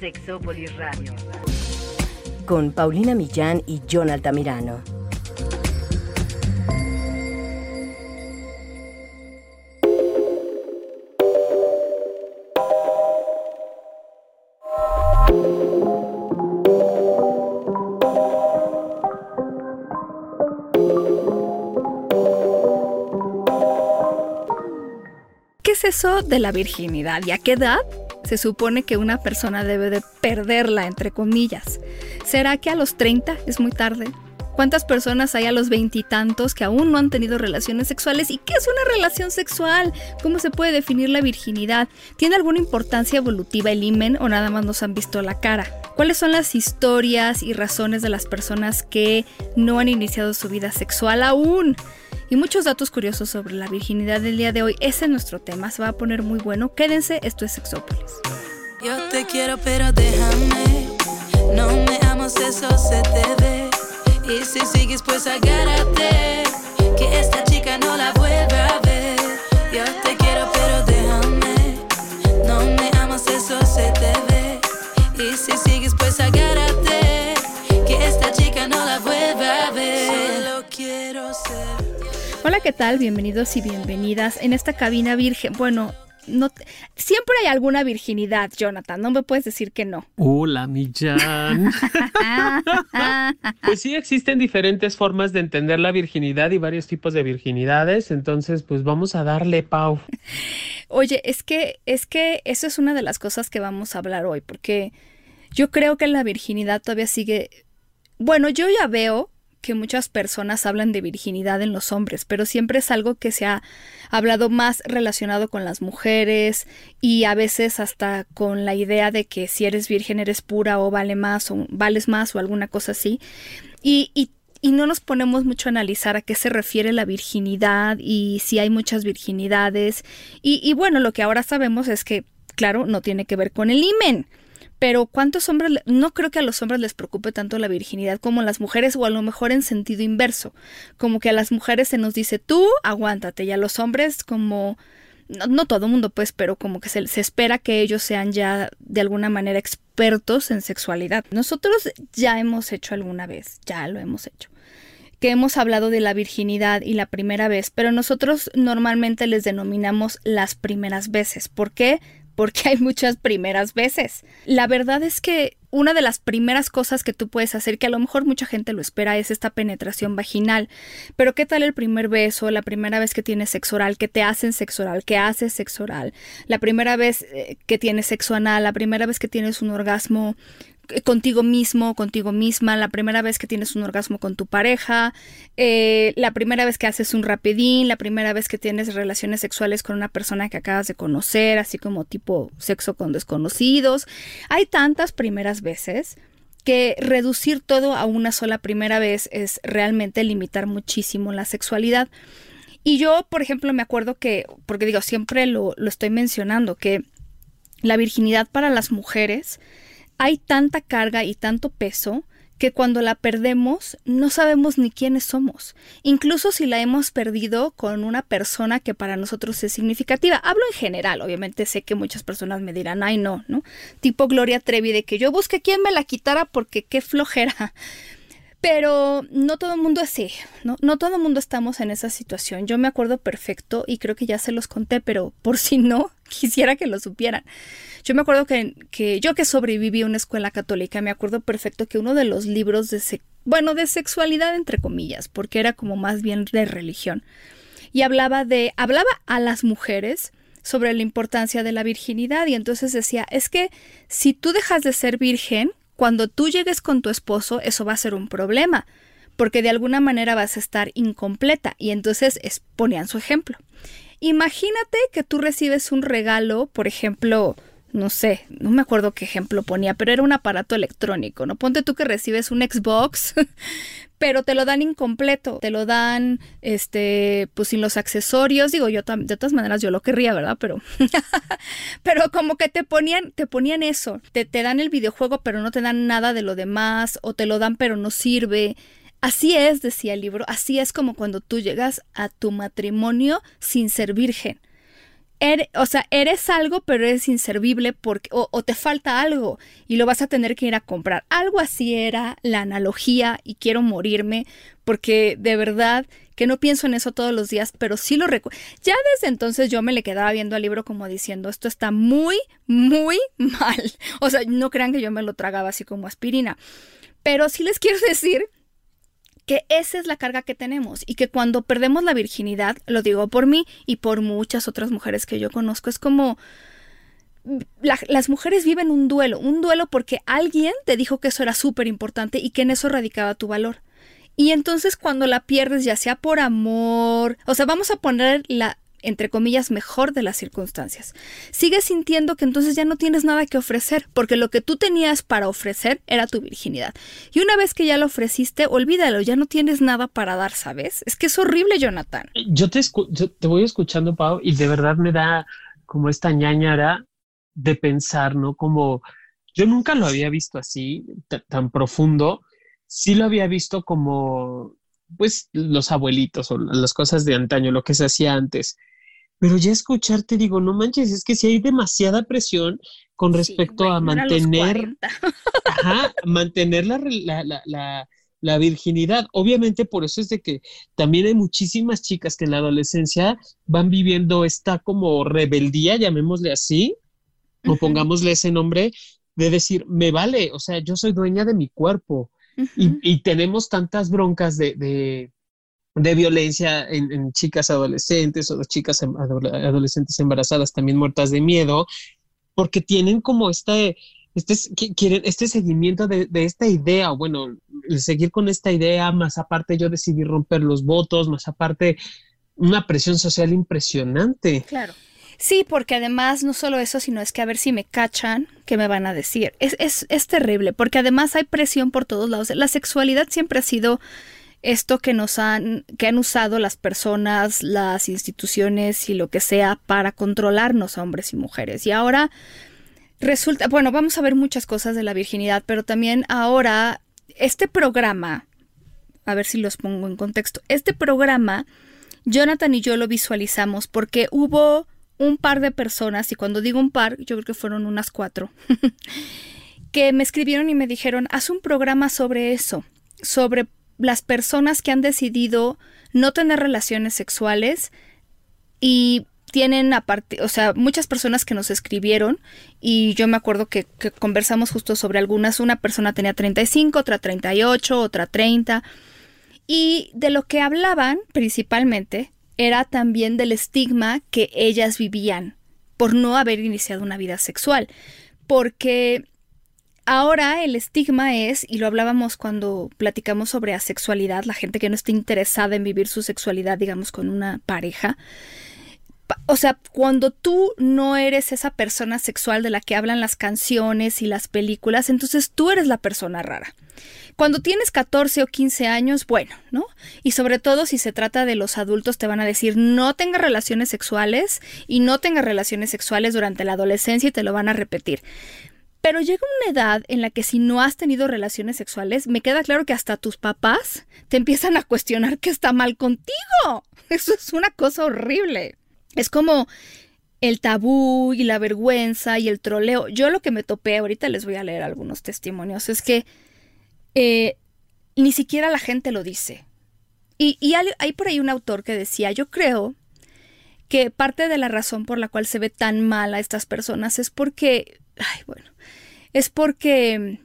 Sexópolis Radio. Con Paulina Millán y John Altamirano. ¿Qué es eso de la virginidad y a qué edad se supone que una persona debe de perderla, entre comillas? ¿Será que a los 30 es muy tarde? ¿Cuántas personas hay a los veintitantos que aún no han tenido relaciones sexuales? ¿Y qué es una relación sexual? ¿Cómo se puede definir la virginidad? ¿Tiene alguna importancia evolutiva el himen o nada más nos han visto la cara? ¿Cuáles son las historias y razones de las personas que no han iniciado su vida sexual aún? Y muchos datos curiosos sobre la virginidad del día de hoy. Ese es nuestro tema, se va a poner muy bueno. Quédense, esto es Sexópolis. Yo te quiero, pero déjame. No me amas, eso se te ve. Y si sigues, pues agárrate. Que esta chica no la vuelva a ver. Yo te quiero, pero déjame. No me amas, eso se te ve. Y si sigues, pues agárrate. ¿Qué tal? Bienvenidos y bienvenidas en esta cabina virgen. Bueno, no siempre hay alguna virginidad, Jonathan. No me puedes decir que no. Hola, Millán. pues sí existen diferentes formas de entender la virginidad y varios tipos de virginidades. Entonces, pues vamos a darle, Pau. Oye, es que, es que eso es una de las cosas que vamos a hablar hoy, porque yo creo que la virginidad todavía sigue. Bueno, yo ya veo que muchas personas hablan de virginidad en los hombres, pero siempre es algo que se ha hablado más relacionado con las mujeres y a veces hasta con la idea de que si eres virgen eres pura o vale más o vales más o alguna cosa así. Y, y, y no nos ponemos mucho a analizar a qué se refiere la virginidad y si hay muchas virginidades. Y, y bueno, lo que ahora sabemos es que, claro, no tiene que ver con el imen pero ¿cuántos hombres? No creo que a los hombres les preocupe tanto la virginidad como a las mujeres, o a lo mejor en sentido inverso. Como que a las mujeres se nos dice tú, aguántate, y a los hombres como... No, todo el mundo, pues, pero como que se, se espera que ellos sean ya de alguna manera expertos en sexualidad. Nosotros ya hemos hecho alguna vez, ya lo hemos hecho que hemos hablado de la virginidad y la primera vez, pero nosotros normalmente les denominamos las primeras veces. ¿Por qué? Porque hay muchas primeras veces. La verdad es que una de las primeras cosas que tú puedes hacer, que a lo mejor mucha gente lo espera, es esta penetración vaginal. Pero ¿qué tal el primer beso, la primera vez que tienes sexo oral, que te hacen sexo oral, que haces sexo oral, la primera vez eh, que tienes sexo anal, la primera vez que tienes un orgasmo contigo mismo, contigo misma, la primera vez que tienes un orgasmo con tu pareja, eh, la primera vez que haces un rapidín, la primera vez que tienes relaciones sexuales con una persona que acabas de conocer, así como tipo sexo con desconocidos. Hay tantas primeras veces que reducir todo a una sola primera vez es realmente limitar muchísimo la sexualidad. Y yo, por ejemplo, me acuerdo que, porque digo, siempre lo, lo estoy mencionando, que la virginidad para las mujeres hay tanta carga y tanto peso que cuando la perdemos no sabemos ni quiénes somos, incluso si la hemos perdido con una persona que para nosotros es significativa. Hablo en general, obviamente sé que muchas personas me dirán, ay no, ¿no? Tipo Gloria Trevi, de que yo busque quién me la quitara porque qué flojera. Pero no todo el mundo así, ¿no? No todo el mundo estamos en esa situación. Yo me acuerdo perfecto y creo que ya se los conté, pero por si no, quisiera que lo supieran. Yo me acuerdo que, que yo que sobreviví a una escuela católica, me acuerdo perfecto que uno de los libros de, bueno, de sexualidad entre comillas, porque era como más bien de religión, y hablaba de, hablaba a las mujeres sobre la importancia de la virginidad y entonces decía, es que si tú dejas de ser virgen, cuando tú llegues con tu esposo, eso va a ser un problema, porque de alguna manera vas a estar incompleta. Y entonces ponían su ejemplo. Imagínate que tú recibes un regalo, por ejemplo, no sé, no me acuerdo qué ejemplo ponía, pero era un aparato electrónico, ¿no? Ponte tú que recibes un Xbox, pero te lo dan incompleto, te lo dan, este, pues sin los accesorios, digo yo, de todas maneras yo lo querría, ¿verdad? Pero, pero como que te ponían, te ponían eso, te, te dan el videojuego, pero no te dan nada de lo demás, o te lo dan, pero no sirve. Así es, decía el libro, así es como cuando tú llegas a tu matrimonio sin ser virgen o sea, eres algo, pero eres inservible porque, o, te falta algo y lo vas a tener que ir a comprar. Algo así era la analogía y quiero morirme porque de verdad que no pienso en eso todos los días, pero sí lo recuerdo. Ya desde entonces yo me le quedaba viendo al libro como diciendo, esto está muy, muy mal. O sea, no crean que yo me lo tragaba así como aspirina. Pero sí les quiero decir que esa es la carga que tenemos y que cuando perdemos la virginidad, lo digo por mí y por muchas otras mujeres que yo conozco, es como las mujeres viven un duelo, un duelo porque alguien te dijo que eso era súper importante y que en eso radicaba tu valor. Y entonces cuando la pierdes, ya sea por amor, o sea, vamos a poner la, entre comillas, mejor de las circunstancias. Sigues sintiendo que entonces ya no tienes nada que ofrecer, porque lo que tú tenías para ofrecer era tu virginidad. Y una vez que ya lo ofreciste, olvídalo, ya no tienes nada para dar, ¿sabes? Es que es horrible, Jonathan. Yo te, te voy escuchando, Pau, y de verdad me da como esta ñañara de pensar, ¿no? Como yo nunca lo había visto así, tan profundo. Sí lo había visto como pues los abuelitos o las cosas de antaño, lo que se hacía antes. Pero ya escucharte digo, no manches, es que si hay demasiada presión con respecto a mantener, ajá, mantener la, la, la, la, virginidad. Obviamente por eso es de que también hay muchísimas chicas que en la adolescencia van viviendo esta como rebeldía, llamémosle así, o pongámosle ese nombre, de decir, me vale, o sea, yo soy dueña de mi cuerpo. y, y, tenemos tantas broncas de, de de violencia en, chicas adolescentes o de chicas em, adolescentes embarazadas también muertas de miedo, porque tienen como este, este, quieren este seguimiento de, esta idea, bueno, seguir con esta idea, más aparte yo decidí romper los votos, más aparte una presión social impresionante. Claro. Sí, porque además no solo eso, sino es que a ver si me cachan, ¿qué me van a decir? Es, es, es terrible, porque además hay presión por todos lados. La sexualidad siempre ha sido esto que nos han, que han usado las personas, las instituciones y lo que sea para controlarnos hombres y mujeres. Y ahora resulta, bueno, vamos a ver muchas cosas de la virginidad, pero también ahora este programa, a ver si los pongo en contexto, este programa, Jonathan y yo lo visualizamos porque hubo un par de personas, y cuando digo un par, yo creo que fueron unas cuatro, que me escribieron y me dijeron, haz un programa sobre eso, sobre las personas que han decidido no tener relaciones sexuales y tienen aparte, o sea, muchas personas que nos escribieron y yo me acuerdo que, conversamos justo sobre algunas, una persona tenía 35, otra 38, otra 30 y de lo que hablaban principalmente era también del estigma que ellas vivían por no haber iniciado una vida sexual, porque Ahora el estigma es, y lo hablábamos cuando platicamos sobre asexualidad, la gente que no está interesada en vivir su sexualidad, digamos, con una pareja. O sea, cuando tú no eres esa persona sexual de la que hablan las canciones y las películas, entonces tú eres la persona rara. Cuando tienes 14 o 15 años, bueno, ¿no? Y sobre todo si se trata de los adultos, te van a decir no tengas relaciones sexuales y no tengas relaciones sexuales durante la adolescencia y te lo van a repetir. Pero llega una edad en la que si no has tenido relaciones sexuales, me queda claro que hasta tus papás te empiezan a cuestionar qué está mal contigo. Eso es una cosa horrible. Es como el tabú y la vergüenza y el troleo. Yo lo que me topé, ahorita les voy a leer algunos testimonios, es que eh, ni siquiera la gente lo dice. Y, y hay por ahí un autor que decía, yo creo que parte de la razón por la cual se ve tan mal a estas personas es porque, ay, bueno, es porque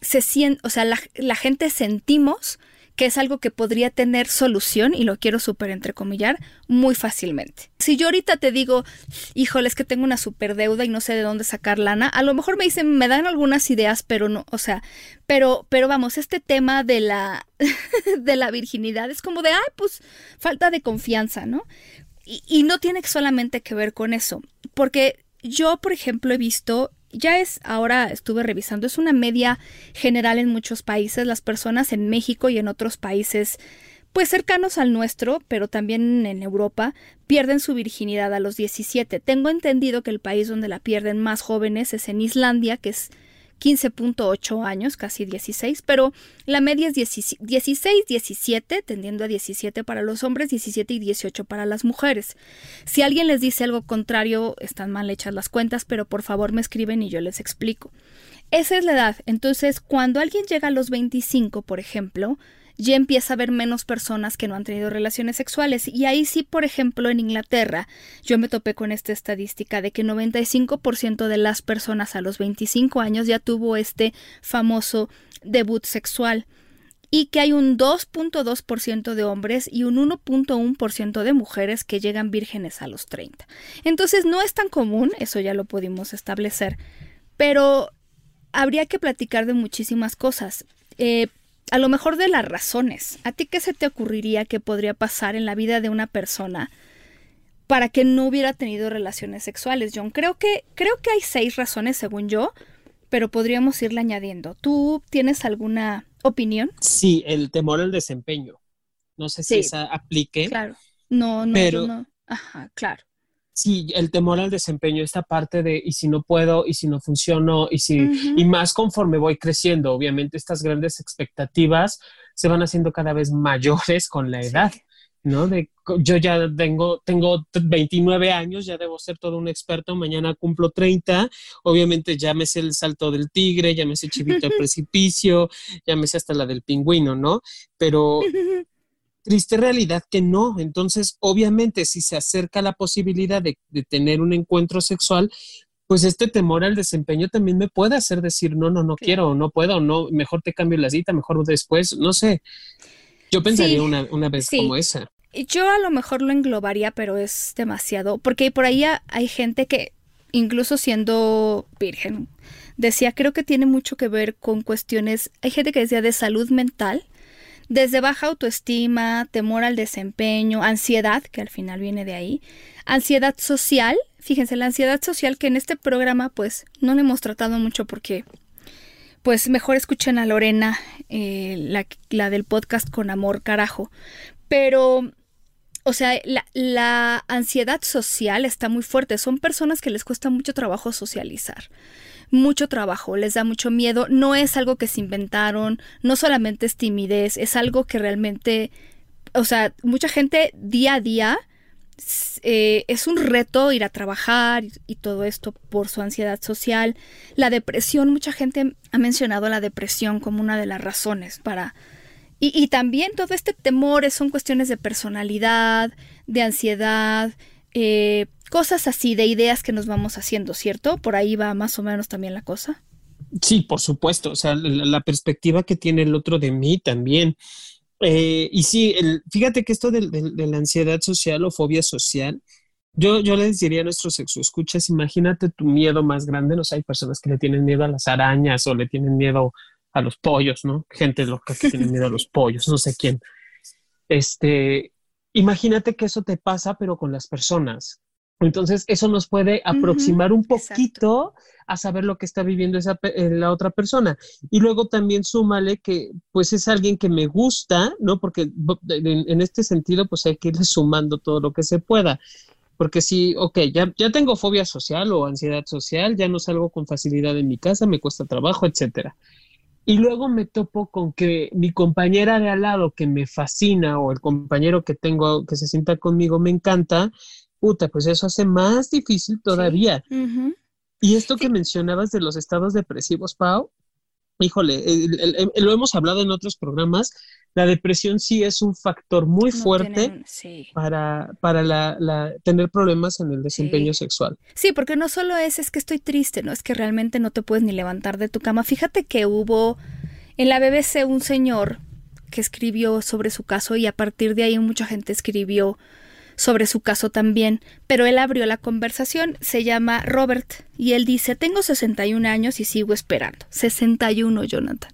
se siente, o sea, la, gente sentimos que es algo que podría tener solución, y lo quiero súper entrecomillar, muy fácilmente. Si yo ahorita te digo, híjole, es que tengo una super deuda y no sé de dónde sacar lana, a lo mejor me dicen, me dan algunas ideas, pero no, o sea, pero, pero vamos, este tema de la, de la virginidad es como de, ay, pues falta de confianza, ¿no? Y no tiene solamente que ver con eso, porque yo, por ejemplo, he visto ya es, ahora estuve revisando, es una media general en muchos países. Las personas en México y en otros países, pues cercanos al nuestro, pero también en Europa, pierden su virginidad a los 17. Tengo entendido que el país donde la pierden más jóvenes es en Islandia, que es 15.8 años, casi 16, pero la media es 16, 17, tendiendo a 17 para los hombres, 17 y 18 para las mujeres. Si alguien les dice algo contrario, están mal hechas las cuentas, pero por favor me escriben y yo les explico. Esa es la edad. Entonces, cuando alguien llega a los 25, por ejemplo, ya empieza a haber menos personas que no han tenido relaciones sexuales. Y ahí sí, por ejemplo, en Inglaterra, yo me topé con esta estadística de que 95% de las personas a los 25 años ya tuvo este famoso debut sexual y que hay un 2.2% de hombres y un 1.1% de mujeres que llegan vírgenes a los 30. Entonces no es tan común, eso ya lo pudimos establecer, pero habría que platicar de muchísimas cosas. Eh, a lo mejor de las razones. ¿A ti qué se te ocurriría que podría pasar en la vida de una persona para que no hubiera tenido relaciones sexuales, John? Creo que, creo que hay seis razones, según yo, pero podríamos irle añadiendo. ¿Tú tienes alguna opinión? Sí, el temor al desempeño. No sé si esa aplique. Claro. No, no, pero, no. Ajá, claro. Sí, el temor al desempeño, esta parte de y si no puedo, y si no funciono, y si, y más conforme voy creciendo, obviamente estas grandes expectativas se van haciendo cada vez mayores con la edad, ¿no? De, yo ya tengo, tengo 29 años, ya debo ser todo un experto, mañana cumplo 30, obviamente ya me sé el salto del tigre, ya me sé chivito al precipicio, ya me sé hasta la del pingüino, ¿no? Pero triste realidad que no. Entonces, obviamente, si se acerca la posibilidad de, tener un encuentro sexual, pues este temor al desempeño también me puede hacer decir, no, no, no quiero, no puedo, no, mejor te cambio la cita, mejor después, no sé. Yo pensaría una, una, vez como esa. Yo a lo mejor lo englobaría, pero es demasiado, porque por ahí hay gente que, incluso siendo virgen, decía, creo que tiene mucho que ver con cuestiones, hay gente que decía de salud mental, desde baja autoestima, temor al desempeño, ansiedad, que al final viene de ahí, ansiedad social, fíjense, la ansiedad social que en este programa pues no le hemos tratado mucho porque pues mejor escuchen a Lorena, eh, la, la, del podcast con amor carajo, pero... O sea, la, la ansiedad social está muy fuerte. Son personas que les cuesta mucho trabajo socializar mucho trabajo, les da mucho miedo, no es algo que se inventaron, no solamente es timidez, es algo que realmente, o sea, mucha gente día a día eh, es un reto ir a trabajar y todo esto por su ansiedad social. La depresión, mucha gente ha mencionado la depresión como una de las razones para... Y, y también todo este temor son cuestiones de personalidad, de ansiedad, eh, cosas así de ideas que nos vamos haciendo, ¿cierto? Por ahí va más o menos también la cosa. Sí, por supuesto, o sea, la, perspectiva que tiene el otro de mí también. Eh, y sí, fíjate que esto de, la ansiedad social o fobia social, yo, yo les diría a nuestros escuchas, imagínate tu miedo más grande, no sé, hay personas que le tienen miedo a las arañas o le tienen miedo a los pollos, ¿no? Gente loca que tiene miedo a los pollos, no sé quién. Este, imagínate que eso te pasa, pero con las personas. Entonces, eso nos puede aproximar un poquito a saber lo que está viviendo esa, eh, la otra persona. Y luego también súmale que, pues, es alguien que me gusta, ¿no? Porque en, este sentido, pues, hay que ir sumando todo lo que se pueda. Porque si, ok, ya, ya tengo fobia social o ansiedad social, ya no salgo con facilidad en mi casa, me cuesta trabajo, etcétera. Y luego me topo con que mi compañera de al lado que me fascina o el compañero que tengo que se sienta conmigo me encanta, puta, pues eso hace más difícil todavía. Y esto que mencionabas de los estados depresivos, Pau, híjole, lo hemos hablado en otros programas, la depresión sí es un factor muy fuerte para, para la, tener problemas en el desempeño sexual. Sí, porque no solo es, es que estoy triste, no es que realmente no te puedes ni levantar de tu cama. Fíjate que hubo en la BBC un señor que escribió sobre su caso y a partir de ahí mucha gente escribió sobre su caso también, pero él abrió la conversación, se llama Robert, y él dice, tengo 61 años y sigo esperando. 61, Jonathan.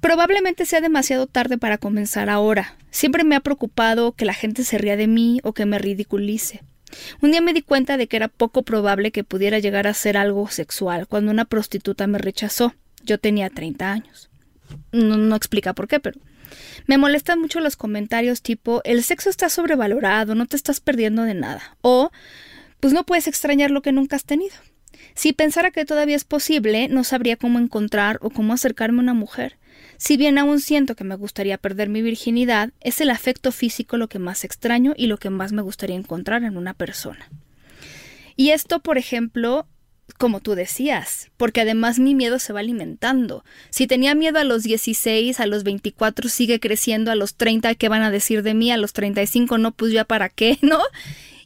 Probablemente sea demasiado tarde para comenzar ahora. Siempre me ha preocupado que la gente se ría de mí o que me ridiculice. Un día me di cuenta de que era poco probable que pudiera llegar a ser algo sexual cuando una prostituta me rechazó. Yo tenía 30 años. No, no explica por qué, pero me molestan mucho los comentarios tipo el sexo está sobrevalorado, no te estás perdiendo de nada. O pues no puedes extrañar lo que nunca has tenido. Si pensara que todavía es posible, no sabría cómo encontrar o cómo acercarme a una mujer. Si bien aún siento que me gustaría perder mi virginidad, es el afecto físico lo que más extraño y lo que más me gustaría encontrar en una persona. Y esto, por ejemplo, como tú decías, porque además mi miedo se va alimentando. Si tenía miedo a los 16, a los 24 sigue creciendo, a los 30, ¿qué van a decir de mí? A los 35, no, pues ya para qué, ¿no?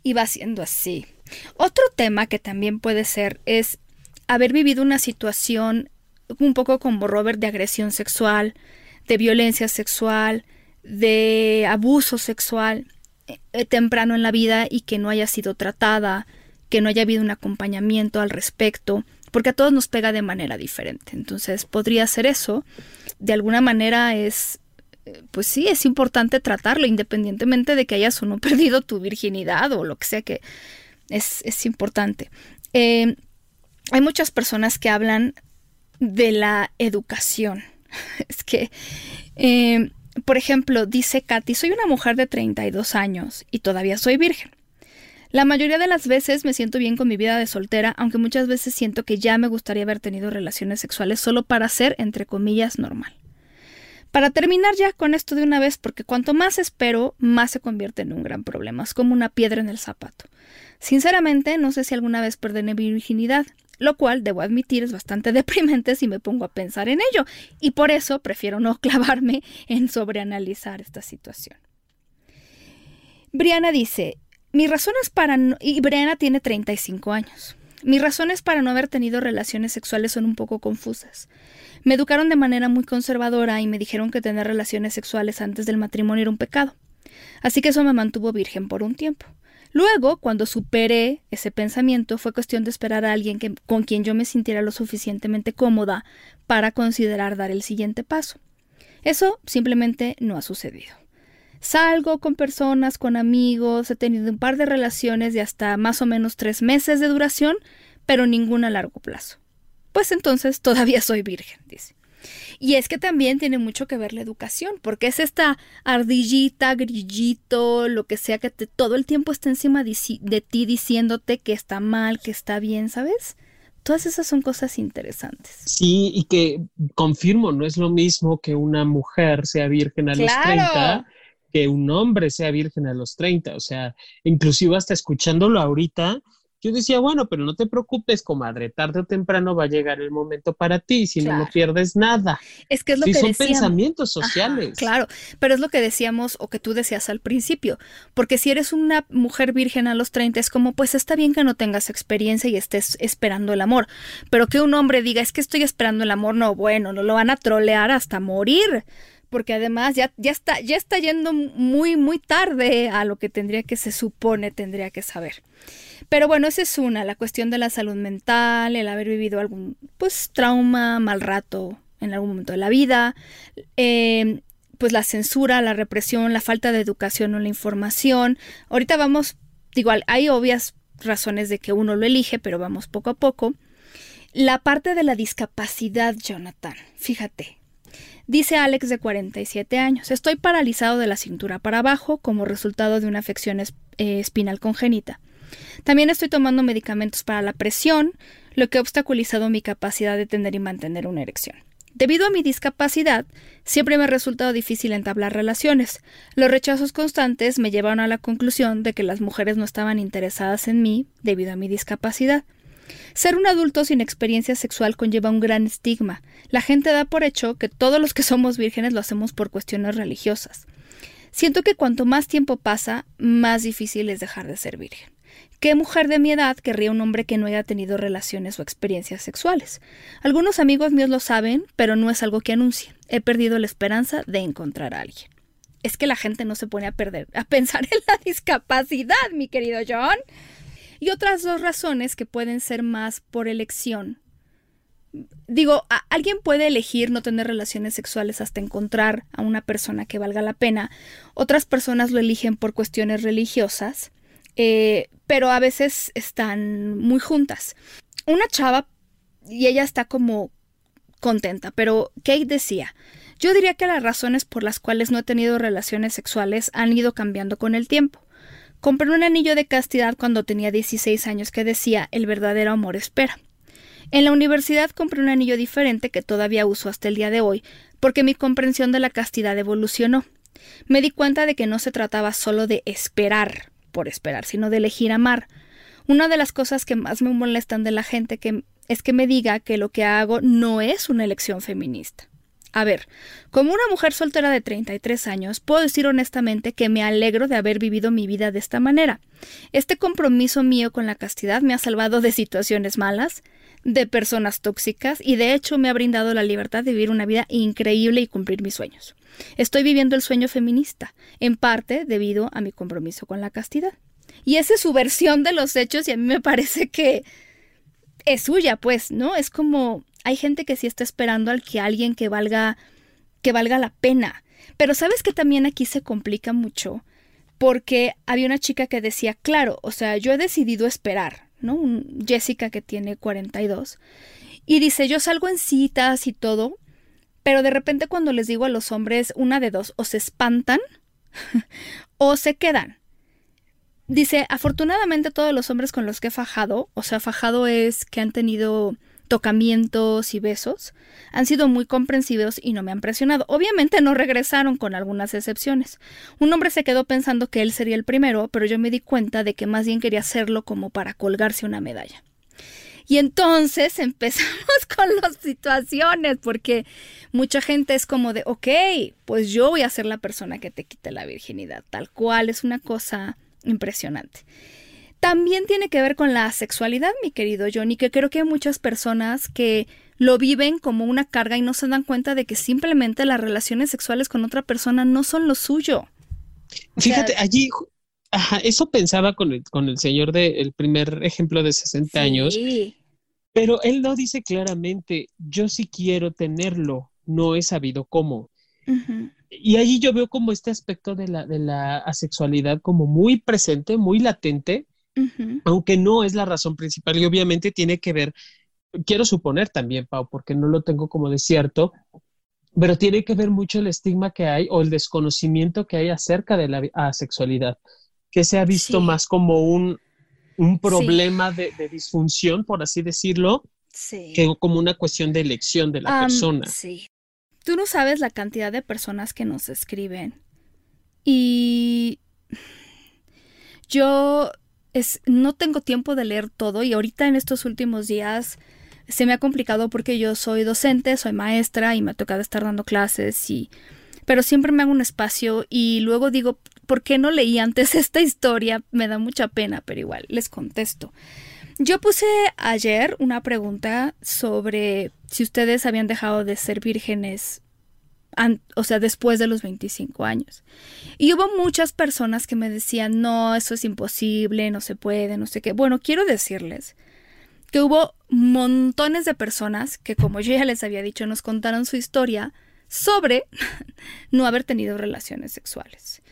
Y va siendo así. Otro tema que también puede ser es haber vivido una situación un poco como Robert de agresión sexual, de violencia sexual, de abuso sexual eh, temprano en la vida y que no haya sido tratada, que no haya habido un acompañamiento al respecto, porque a todos nos pega de manera diferente. Entonces, podría ser eso. De alguna manera es, eh, pues sí, es importante tratarlo, independientemente de que hayas o no perdido tu virginidad o lo que sea que es, es importante. Eh, hay muchas personas que hablan de la educación. Es que, eh, por ejemplo, dice Katy, soy una mujer de 32 años y todavía soy virgen. La mayoría de las veces me siento bien con mi vida de soltera, aunque muchas veces siento que ya me gustaría haber tenido relaciones sexuales solo para ser, entre comillas, normal. Para terminar ya con esto de una vez, porque cuanto más espero, más se convierte en un gran problema. Es como una piedra en el zapato. Sinceramente, no sé si alguna vez perderé mi virginidad, lo cual, debo admitir, es bastante deprimente si me pongo a pensar en ello, y por eso prefiero no clavarme en sobreanalizar esta situación. Briana dice, mis razones para no... y Briana tiene 35 años. Mis razones para no haber tenido relaciones sexuales son un poco confusas. Me educaron de manera muy conservadora y me dijeron que tener relaciones sexuales antes del matrimonio era un pecado. Así que eso me mantuvo virgen por un tiempo. Luego, cuando superé ese pensamiento, fue cuestión de esperar a alguien que, con quien yo me sintiera lo suficientemente cómoda para considerar dar el siguiente paso. Eso simplemente no ha sucedido. Salgo con personas, con amigos, he tenido un par de relaciones de hasta más o menos tres meses de duración, pero ninguna a largo plazo. Pues entonces todavía soy virgen, dice. Y es que también tiene mucho que ver la educación, porque es esta ardillita, grillito, lo que sea que te, todo el tiempo está encima de, de ti diciéndote que está mal, que está bien, ¿sabes? Todas esas son cosas interesantes. Sí, y que confirmo, no es lo mismo que una mujer sea virgen a los 30 que un hombre sea virgen a los 30. O sea, inclusive hasta escuchándolo ahorita, yo decía, bueno, pero no te preocupes, comadre, tarde o temprano va a llegar el momento para ti, si no, no pierdes nada. Es que es lo sí, que son decíamos. pensamientos sociales. claro, pero es lo que decíamos o que tú decías al principio, porque si eres una mujer virgen a los 30 es como, pues está bien que no tengas experiencia y estés esperando el amor, pero que un hombre diga, es que estoy esperando el amor, no, bueno, no lo van a trolear hasta morir porque además ya, ya, está, ya está yendo muy, muy tarde a lo que tendría que se supone tendría que saber. Pero bueno, esa es una, la cuestión de la salud mental, el haber vivido algún pues trauma, mal rato en algún momento de la vida, eh, pues la censura, la represión, la falta de educación o la información. Ahorita vamos, igual, hay obvias razones de que uno lo elige, pero vamos poco a poco. La parte de la discapacidad, Jonathan, fíjate, Dice Alex de 47 años, estoy paralizado de la cintura para abajo como resultado de una afección eh, espinal congénita. También estoy tomando medicamentos para la presión, lo que ha obstaculizado mi capacidad de tener y mantener una erección. Debido a mi discapacidad, siempre me ha resultado difícil entablar relaciones. Los rechazos constantes me llevaron a la conclusión de que las mujeres no estaban interesadas en mí debido a mi discapacidad. Ser un adulto sin experiencia sexual conlleva un gran estigma. La gente da por hecho que todos los que somos vírgenes lo hacemos por cuestiones religiosas. Siento que cuanto más tiempo pasa, más difícil es dejar de ser virgen. ¿Qué mujer de mi edad querría un hombre que no haya tenido relaciones o experiencias sexuales? Algunos amigos míos lo saben, pero no es algo que anuncien. He perdido la esperanza de encontrar a alguien. Es que la gente no se pone a perder, a pensar en la discapacidad, mi querido John. Y otras dos razones que pueden ser más por elección. Digo, alguien puede elegir no tener relaciones sexuales hasta encontrar a una persona que valga la pena. Otras personas lo eligen por cuestiones religiosas, eh, pero a veces están muy juntas. Una chava, y ella está como contenta, pero Kate decía, yo diría que las razones por las cuales no he tenido relaciones sexuales han ido cambiando con el tiempo. Compré un anillo de castidad cuando tenía 16 años que decía el verdadero amor espera. En la universidad compré un anillo diferente que todavía uso hasta el día de hoy, porque mi comprensión de la castidad evolucionó. Me di cuenta de que no se trataba solo de esperar por esperar, sino de elegir amar. Una de las cosas que más me molestan de la gente que es que me diga que lo que hago no es una elección feminista. A ver, como una mujer soltera de 33 años, puedo decir honestamente que me alegro de haber vivido mi vida de esta manera. Este compromiso mío con la castidad me ha salvado de situaciones malas, de personas tóxicas y de hecho me ha brindado la libertad de vivir una vida increíble y cumplir mis sueños. Estoy viviendo el sueño feminista, en parte debido a mi compromiso con la castidad. Y esa es su versión de los hechos y a mí me parece que es suya, pues, ¿no? Es como hay gente que sí está esperando al que alguien que valga que valga la pena. Pero sabes que también aquí se complica mucho porque había una chica que decía, claro, o sea, yo he decidido esperar, ¿no? Jessica que tiene 42. Y dice, yo salgo en citas y todo, pero de repente cuando les digo a los hombres una de dos, o se espantan o se quedan. Dice, afortunadamente todos los hombres con los que he fajado, o sea, fajado es que han tenido tocamientos y besos, han sido muy comprensivos y no me han presionado. Obviamente no regresaron con algunas excepciones. Un hombre se quedó pensando que él sería el primero, pero yo me di cuenta de que más bien quería hacerlo como para colgarse una medalla. Y entonces empezamos con las situaciones, porque mucha gente es como de, ok, pues yo voy a ser la persona que te quite la virginidad, tal cual, es una cosa impresionante también tiene que ver con la sexualidad, mi querido Johnny, que creo que hay muchas personas que lo viven como una carga y no se dan cuenta de que simplemente las relaciones sexuales con otra persona no son lo suyo. Fíjate, allí, eso pensaba con el, con el señor del primer ejemplo de 60 años, pero él no dice claramente, yo sí quiero tenerlo, no he sabido cómo. Y allí yo veo como este aspecto de la, de la asexualidad como muy presente, muy latente, aunque no es la razón principal y obviamente tiene que ver, quiero suponer también, Pau, porque no lo tengo como de cierto, pero tiene que ver mucho el estigma que hay o el desconocimiento que hay acerca de la asexualidad, que se ha visto más como un, problema de, disfunción, por así decirlo, que como una cuestión de elección de la persona. Sí. Tú no sabes la cantidad de personas que nos escriben. Y yo no tengo tiempo de leer todo y ahorita en estos últimos días se me ha complicado porque yo soy docente, soy maestra y me ha tocado estar dando clases y pero siempre me hago un espacio y luego digo, ¿por qué no leí antes esta historia? Me da mucha pena, pero igual les contesto. Yo puse ayer una pregunta sobre si ustedes habían dejado de ser vírgenes o sea, después de los 25 años. Y hubo muchas personas que me decían, no, eso es imposible, no se puede, no sé qué. Bueno, quiero decirles que hubo montones de personas que, como yo ya les había dicho, nos contaron su historia sobre no haber tenido relaciones sexuales.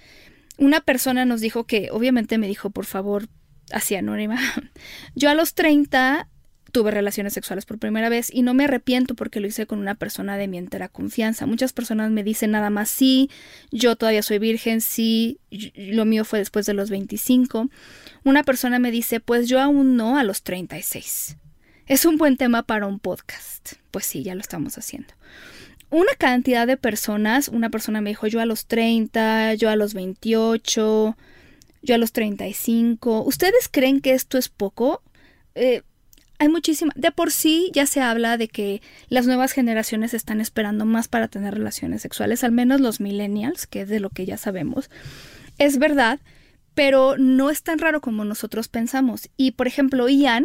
Una persona nos dijo que, obviamente me dijo, por favor, así anónima, yo a los 30 tuve relaciones sexuales por primera vez y no me arrepiento porque lo hice con una persona de mi entera confianza. Muchas personas me dicen nada más sí, yo todavía soy virgen, sí, lo mío fue después de los 25. Una persona me dice, pues yo aún no a los 36. Es un buen tema para un podcast. Pues sí, ya lo estamos haciendo. Una cantidad de personas, una persona me dijo yo a los 30, yo a los 28, yo a los 35. ¿Ustedes creen que esto es poco? Eh, hay muchísima. De por sí ya se habla de que las nuevas generaciones están esperando más para tener relaciones sexuales, al menos los millennials, que es de lo que ya sabemos. Es verdad, pero no es tan raro como nosotros pensamos. Y por ejemplo, Ian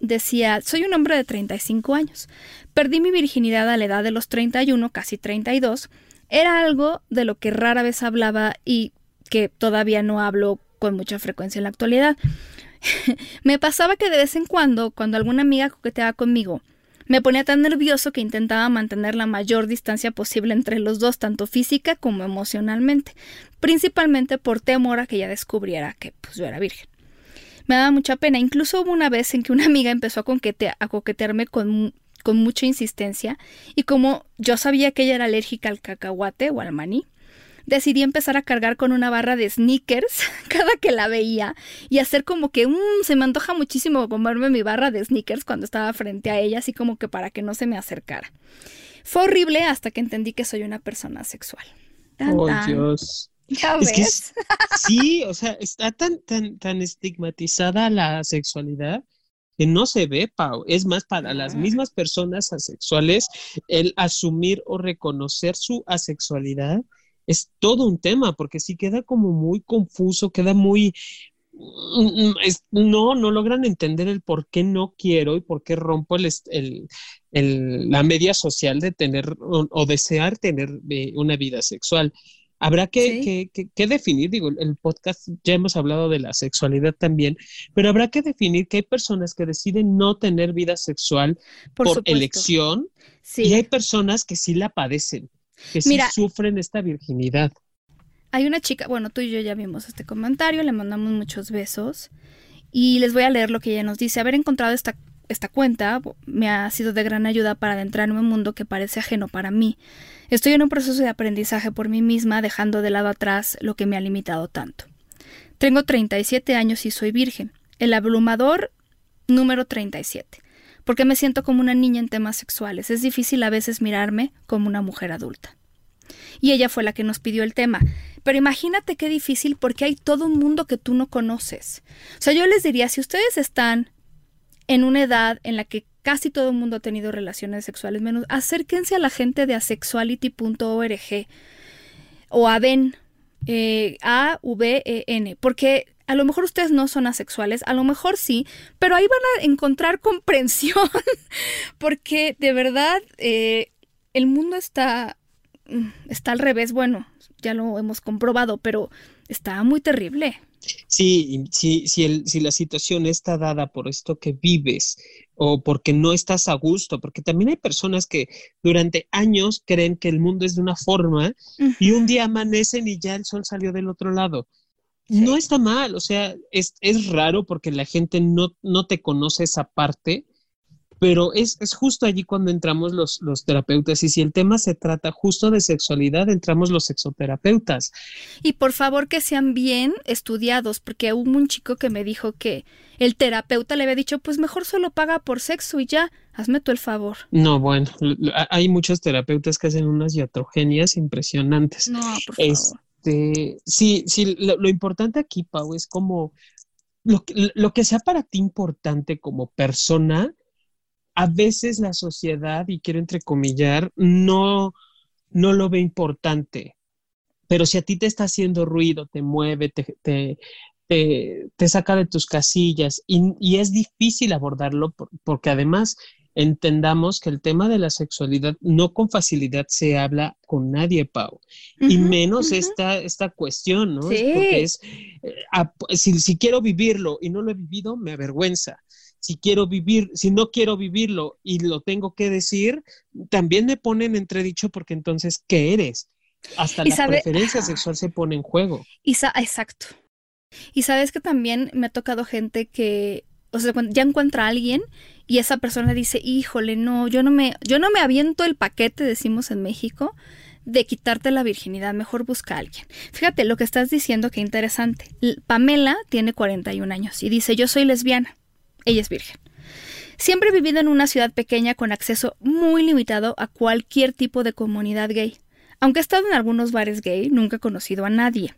decía, soy un hombre de 35 años. Perdí mi virginidad a la edad de los 31, casi 32. Era algo de lo que rara vez hablaba y que todavía no hablo con mucha frecuencia en la actualidad. me pasaba que de vez en cuando, cuando alguna amiga coqueteaba conmigo, me ponía tan nervioso que intentaba mantener la mayor distancia posible entre los dos, tanto física como emocionalmente, principalmente por temor a que ella descubriera que pues, yo era virgen. Me daba mucha pena, incluso hubo una vez en que una amiga empezó a, coquetearme con, con mucha insistencia y como yo sabía que ella era alérgica al cacahuate o al maní, decidí empezar a cargar con una barra de sneakers cada que la veía y hacer como que mmm, se me antoja muchísimo comerme mi barra de sneakers cuando estaba frente a ella, así como que para que no se me acercara. Fue horrible hasta que entendí que soy una persona sexual. oh, Dios. ¿Ya ves? sí, o sea, está tan, tan, tan estigmatizada la sexualidad que no se ve, Pau. Es más, para las mismas personas asexuales, el asumir o reconocer su asexualidad es todo un tema, porque sí queda como muy confuso, queda muy... Mm, mm, no, no logran entender el por qué no quiero y por qué rompo el, el, la media social de tener o, desear tener eh, una vida sexual. Habrá que, definir, digo, el podcast ya hemos hablado de la sexualidad también, pero habrá que definir que hay personas que deciden no tener vida sexual por, elección y hay personas que sí la padecen, que sí sufren esta virginidad. Hay una chica, bueno, tú y yo ya vimos este comentario, le mandamos muchos besos y les voy a leer lo que ella nos dice. Haber encontrado esta esta cuenta me ha sido de gran ayuda para adentrarme en un mundo que parece ajeno para mí. Estoy en un proceso de aprendizaje por mí misma, dejando de lado atrás lo que me ha limitado tanto. Tengo 37 años y soy virgen. El abrumador número 37. Porque me siento como una niña en temas sexuales. Es difícil a veces mirarme como una mujer adulta. Y ella fue la que nos pidió el tema. Pero imagínate qué difícil porque hay todo un mundo que tú no conoces. O sea, yo les diría, si ustedes están en una edad en la que casi todo el mundo ha tenido relaciones sexuales menos, acérquense a la gente de asexuality.org o a VEN, eh, A-V-E-N, porque a lo mejor ustedes no son asexuales, a lo mejor sí, pero ahí van a encontrar comprensión, porque de verdad eh, el mundo está, mm, está al revés, bueno, ya lo hemos comprobado, pero está muy terrible. Sí, sí, el, si la situación está dada por esto que vives o porque no estás a gusto, porque también hay personas que durante años creen que el mundo es de una forma y un día amanecen y ya el sol salió del otro lado. No está mal, o sea, es, es raro porque la gente no, no te conoce esa parte pero es, justo allí cuando entramos los, los, terapeutas y si el tema se trata justo de sexualidad, entramos los sexoterapeutas. Y por favor que sean bien estudiados, porque hubo un chico que me dijo que el terapeuta le había dicho, pues mejor solo paga por sexo y ya, hazme tú el favor. No, bueno, hay muchos terapeutas que hacen unas iatrogenias impresionantes. No, por favor. Este, sí, sí, lo, importante aquí, Pau, es como lo, que sea para ti importante como persona, a veces la sociedad, y quiero entrecomillar, no, no lo ve importante. Pero si a ti te está haciendo ruido, te mueve, te, te, te, saca de tus casillas y, es difícil abordarlo porque además entendamos que el tema de la sexualidad no con facilidad se habla con nadie, Pau. y menos esta, esta cuestión, ¿no? Porque es, eh, si, si, quiero vivirlo y no lo he vivido, me avergüenza si quiero vivir, si no quiero vivirlo y lo tengo que decir, también me ponen entredicho porque entonces, ¿qué eres? Hasta la preferencia sexual se pone en juego. Y exacto. Y sabes que también me ha tocado gente que, o sea, ya encuentra a alguien y esa persona dice, híjole, no, yo no me, yo no me aviento el paquete, decimos en México, de quitarte la virginidad, mejor busca a alguien. Fíjate lo que estás diciendo, qué interesante. Pamela tiene 41 años y dice, yo soy lesbiana. Ella es virgen. Siempre he vivido en una ciudad pequeña con acceso muy limitado a cualquier tipo de comunidad gay. Aunque he estado en algunos bares gay, nunca he conocido a nadie.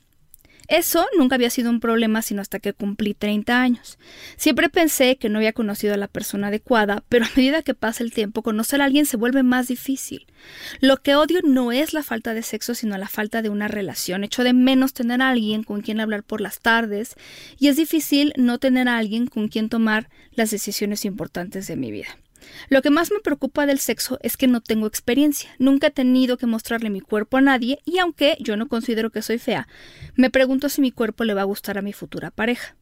Eso nunca había sido un problema sino hasta que cumplí 30 años. Siempre pensé que no había conocido a la persona adecuada, pero a medida que pasa el tiempo, conocer a alguien se vuelve más difícil. Lo que odio no es la falta de sexo, sino la falta de una relación. Echo de menos tener a alguien con quien hablar por las tardes, y es difícil no tener a alguien con quien tomar las decisiones importantes de mi vida. Lo que más me preocupa del sexo es que no tengo experiencia, nunca he tenido que mostrarle mi cuerpo a nadie y aunque yo no considero que soy fea, me pregunto si mi cuerpo le va a gustar a mi futura pareja.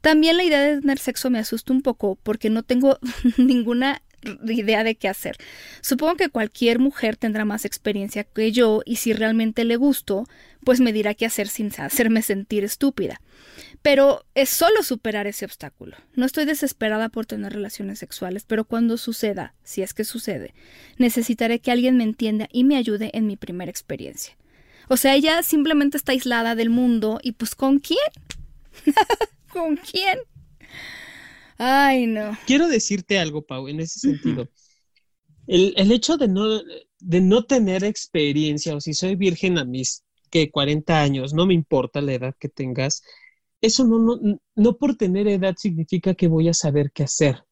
También la idea de tener sexo me asusta un poco porque no tengo ninguna idea de qué hacer. Supongo que cualquier mujer tendrá más experiencia que yo y si realmente le gusto, pues me dirá qué hacer sin hacerme sentir estúpida. Pero es solo superar ese obstáculo. No estoy desesperada por tener relaciones sexuales, pero cuando suceda, si es que sucede, necesitaré que alguien me entienda y me ayude en mi primera experiencia. O sea, ella simplemente está aislada del mundo y pues ¿con quién? ¿Con quién? Ay, no. Quiero decirte algo, Pau, en ese sentido. El, hecho de no, de no tener experiencia, o si soy virgen a mis que 40 años, no me importa la edad que tengas, eso no, no, no por tener edad significa que voy a saber qué hacer.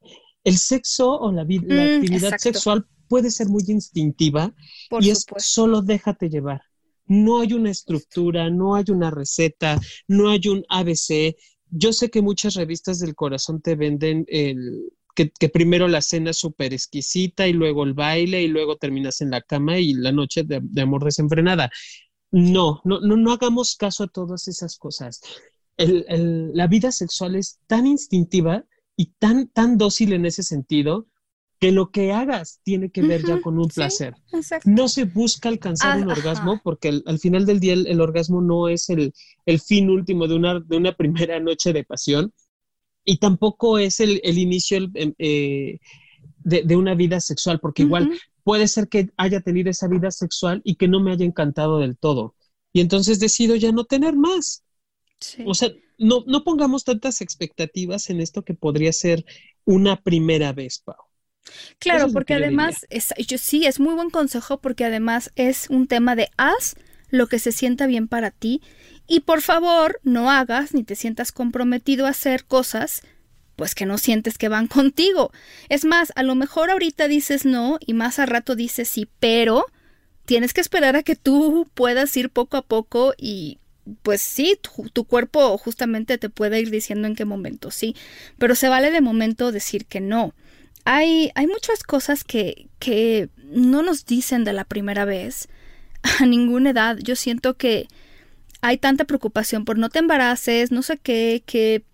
El sexo o la, la mm, actividad sexual puede ser muy instintiva y es solo déjate llevar. No hay una estructura, no hay una receta, no hay un ABC. Yo sé que muchas revistas del corazón te venden el, que, primero la cena es súper exquisita y luego el baile y luego terminas en la cama y la noche de, amor desenfrenada. No, no, no, no hagamos caso a todas esas cosas. La vida sexual es tan instintiva y tan, tan dócil en ese sentido que lo que hagas tiene que ver ya con un placer. no se busca alcanzar un orgasmo porque al final del día el, orgasmo no es el, fin último de una, de una primera noche de pasión y tampoco es el, inicio em, eh, de, una vida sexual, porque igual puede ser que haya tenido esa vida sexual y que no me haya encantado del todo. Y entonces decido ya no tener más. O sea, no, no pongamos tantas expectativas en esto que podría ser una primera vez, Pau. Claro, porque además, es, yo, sí, es muy buen consejo porque además es un tema de haz lo que se sienta bien para ti y por favor no hagas ni te sientas comprometido a hacer cosas pues que no sientes que van contigo. Es más, a lo mejor ahorita dices no y más a rato dices sí, pero tienes que esperar a que tú puedas ir poco a poco y pues sí, tu, cuerpo justamente te puede ir diciendo en qué momento sí, pero se vale de momento decir que no. Hay, hay muchas cosas que, que no nos dicen de la primera vez a ninguna edad. Yo siento que hay tanta preocupación por no te embaraces, no sé qué, que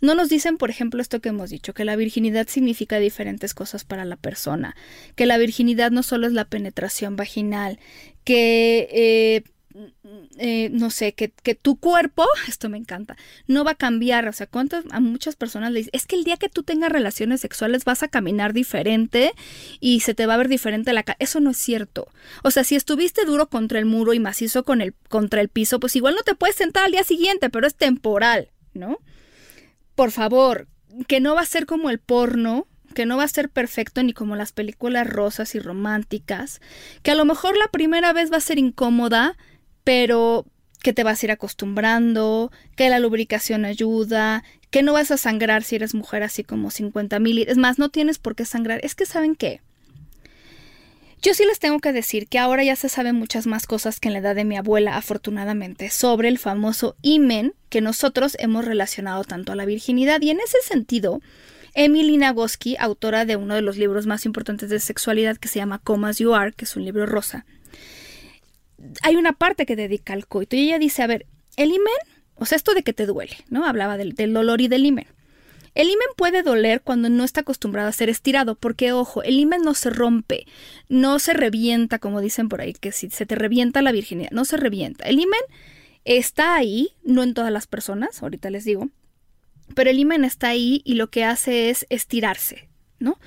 no nos dicen, por ejemplo, esto que hemos dicho, que la virginidad significa diferentes cosas para la persona, que la virginidad no solo es la penetración vaginal, que eh, eh, no sé, que, que, tu cuerpo, esto me encanta, no va a cambiar. O sea, ¿cuántas, a muchas personas le dicen, es que el día que tú tengas relaciones sexuales vas a caminar diferente y se te va a ver diferente la cara. Eso no es cierto. O sea, si estuviste duro contra el muro y macizo con el, contra el piso, pues igual no te puedes sentar al día siguiente, pero es temporal, ¿no? Por favor, que no va a ser como el porno, que no va a ser perfecto ni como las películas rosas y románticas, que a lo mejor la primera vez va a ser incómoda, pero que te vas a ir acostumbrando, que la lubricación ayuda, que no vas a sangrar si eres mujer así como 50 mil. Es más, no tienes por qué sangrar. Es que saben qué. Yo sí les tengo que decir que ahora ya se saben muchas más cosas que en la edad de mi abuela, afortunadamente, sobre el famoso imen que nosotros hemos relacionado tanto a la virginidad. Y en ese sentido, Emily Nagoski, autora de uno de los libros más importantes de sexualidad que se llama Come As You Are, que es un libro rosa, hay una parte que dedica al coito y ella dice, a ver, el imen, o sea, esto de que te duele, ¿no? Hablaba del, dolor y del imen. El imen puede doler cuando no está acostumbrado a ser estirado, porque ojo, el imen no se rompe, no se revienta, como dicen por ahí, que si se te revienta la virginidad, no se revienta. El imen está ahí, no en todas las personas, ahorita les digo, pero el imen está ahí y lo que hace es estirarse, ¿no?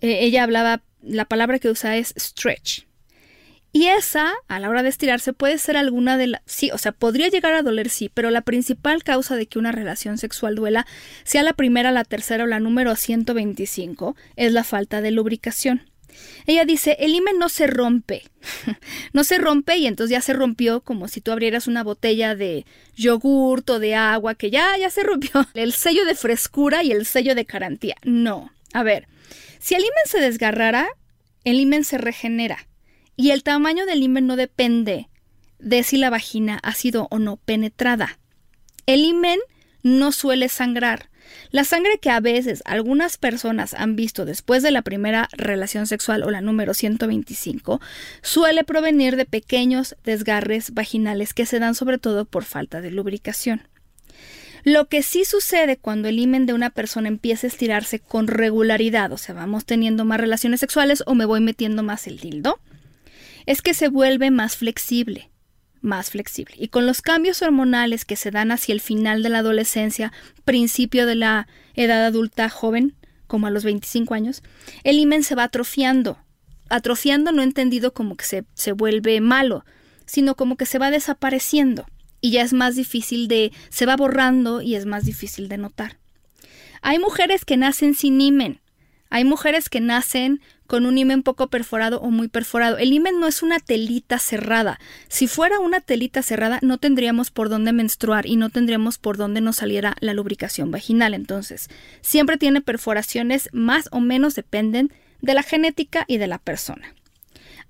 Eh, ella hablaba, la palabra que usa es stretch, y esa, a la hora de estirarse, puede ser alguna de las... Sí, o sea, podría llegar a doler, sí, pero la principal causa de que una relación sexual duela, sea la primera, la tercera o la número 125, es la falta de lubricación. Ella dice, el himen no se rompe. no se rompe y entonces ya se rompió como si tú abrieras una botella de yogurt o de agua que ya, ya se rompió. El sello de frescura y el sello de garantía. No. A ver, si el himen se desgarrara, el himen se regenera. Y el tamaño del himen no depende de si la vagina ha sido o no penetrada. El himen no suele sangrar. La sangre que a veces algunas personas han visto después de la primera relación sexual o la número 125 suele provenir de pequeños desgarres vaginales que se dan sobre todo por falta de lubricación. Lo que sí sucede cuando el himen de una persona empieza a estirarse con regularidad, o sea, vamos teniendo más relaciones sexuales o me voy metiendo más el dildo, es que se vuelve más flexible, más flexible. Y con los cambios hormonales que se dan hacia el final de la adolescencia, principio de la edad adulta joven, como a los 25 años, el himen se va atrofiando. Atrofiando no entendido como que se, se vuelve malo, sino como que se va desapareciendo y ya es más difícil de, se va borrando y es más difícil de notar. Hay mujeres que nacen sin imen, hay mujeres que nacen con un himen poco perforado o muy perforado. El himen no es una telita cerrada. Si fuera una telita cerrada, no tendríamos por dónde menstruar y no tendríamos por dónde nos saliera la lubricación vaginal. Entonces, siempre tiene perforaciones, más o menos dependen de la genética y de la persona.